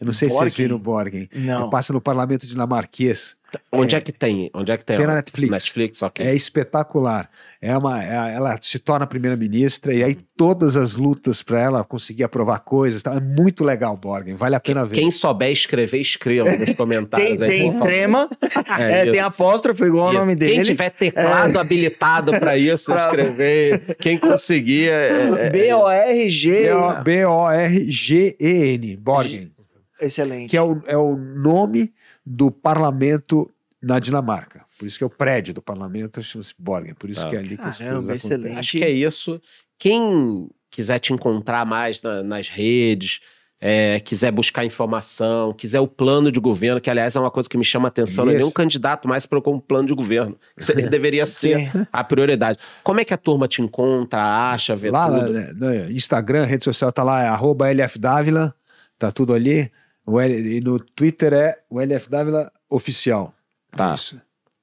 Eu não sei se vocês Borgen? viram Borgen. Não. Passa no parlamento dinamarquês. Onde é que tem? Onde é que tem? Tem na? Netflix. Netflix, ok. É espetacular. É uma, é- ela se torna primeira-ministra e aí todas as lutas para ela conseguir aprovar coisas. Tá? É muito legal, Borgen. Vale a pena ver. Quem souber escrever, escreva nos comentários. Tem, aí, tem trema, É, é, tem apóstrofo igual o Isso. nome Quem dele. tiver teclado habilitado para isso, Pra- escrever. Quem conseguir. é- é- B-O-R-G. B-O- B-O-R-G-E-N, Borgen, Excelente. que é o, é o nome do parlamento na Dinamarca. Por isso que é o prédio do parlamento, chama-se Borgen. Por isso Tá. que é ali que Caramba, excelente. Acho que é isso. Quem quiser te encontrar mais na- nas redes, é, quiser buscar informação, quiser o plano de governo, que aliás é uma coisa que me chama a atenção, não é nenhum candidato mais para um plano de governo. Que seria- deveria ser Sim. a prioridade. Como é que a turma te encontra, acha, vê Lá, tudo? né, né, Instagram, rede social tá lá, é arroba LFDávila, tá tudo ali. O L- e no Twitter é o LFDávila oficial. Tá. Isso.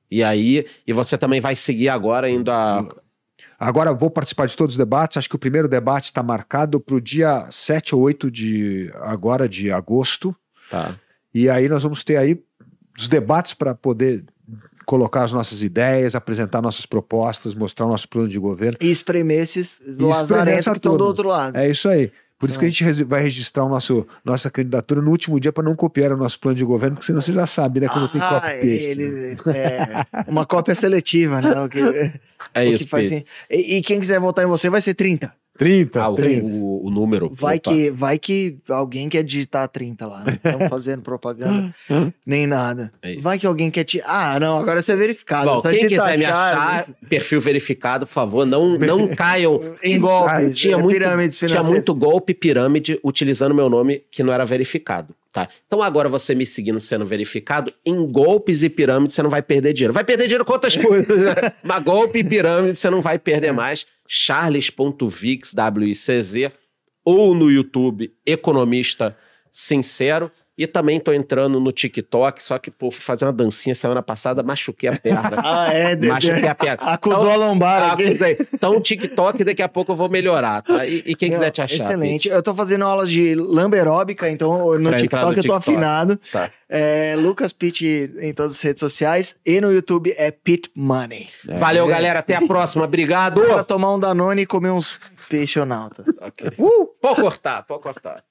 E aí, e você também vai seguir agora indo a. Agora eu vou participar de todos os debates. Acho que o primeiro debate está marcado para o dia 7 ou 8 de agora de agosto. Tá. E aí nós vamos ter aí os debates para poder colocar as nossas ideias, apresentar nossas propostas, mostrar o nosso plano de governo. E espremer esses lazarentos que estão do outro lado. É isso aí. Por isso que a Excelente. gente vai registrar o nosso, nossa candidatura no último dia para não copiar o nosso plano de governo, porque senão você já sabe, né? Quando tem Ah, copy-paste. né? é, uma cópia seletiva, né? O que, É isso, que faz assim. e, e quem quiser votar em você vai ser 30. 30, Ah, o, 30. o- o número. Vai Opa. que, vai que alguém quer digitar 30 lá. Não estamos fazendo propaganda nem nada. É. Vai que alguém quer te. Ah, não, agora você é verificado. Bom, quem quiser me achar, perfil verificado, por favor, não, não caiam. Em golpes, Ah, tinha, é, muito, pirâmides tinha muito golpe pirâmide utilizando meu nome que não era verificado. Tá? Então agora você me seguindo sendo verificado, em golpes e pirâmides você não vai perder dinheiro. Vai perder dinheiro com outras coisas, né? Mas golpe e pirâmide você não vai perder mais. charles.vix, W-I-C-Z, ou no YouTube, Economista Sincero. E também tô entrando no TikTok, só que, pô, fui fazer uma dancinha semana passada, machuquei a perna. Ah, é, Dedé. machuquei a perna. Acusou Então- a lombar aqui. acusei. Então, o TikTok, daqui a pouco eu vou melhorar, tá? E, e quem quiser Não, te achar. Excelente. Eu tô fazendo aulas de lamberóbica, então no Pra entrar no TikTok eu tô TikTok. afinado. Tá. É, Lucas Pitt em todas as redes sociais e no YouTube é Pit Money. Valeu, galera. Até a próxima. Obrigado. Pra tomar um Danone e comer uns peixonautas. Ok. Pode cortar, pode cortar.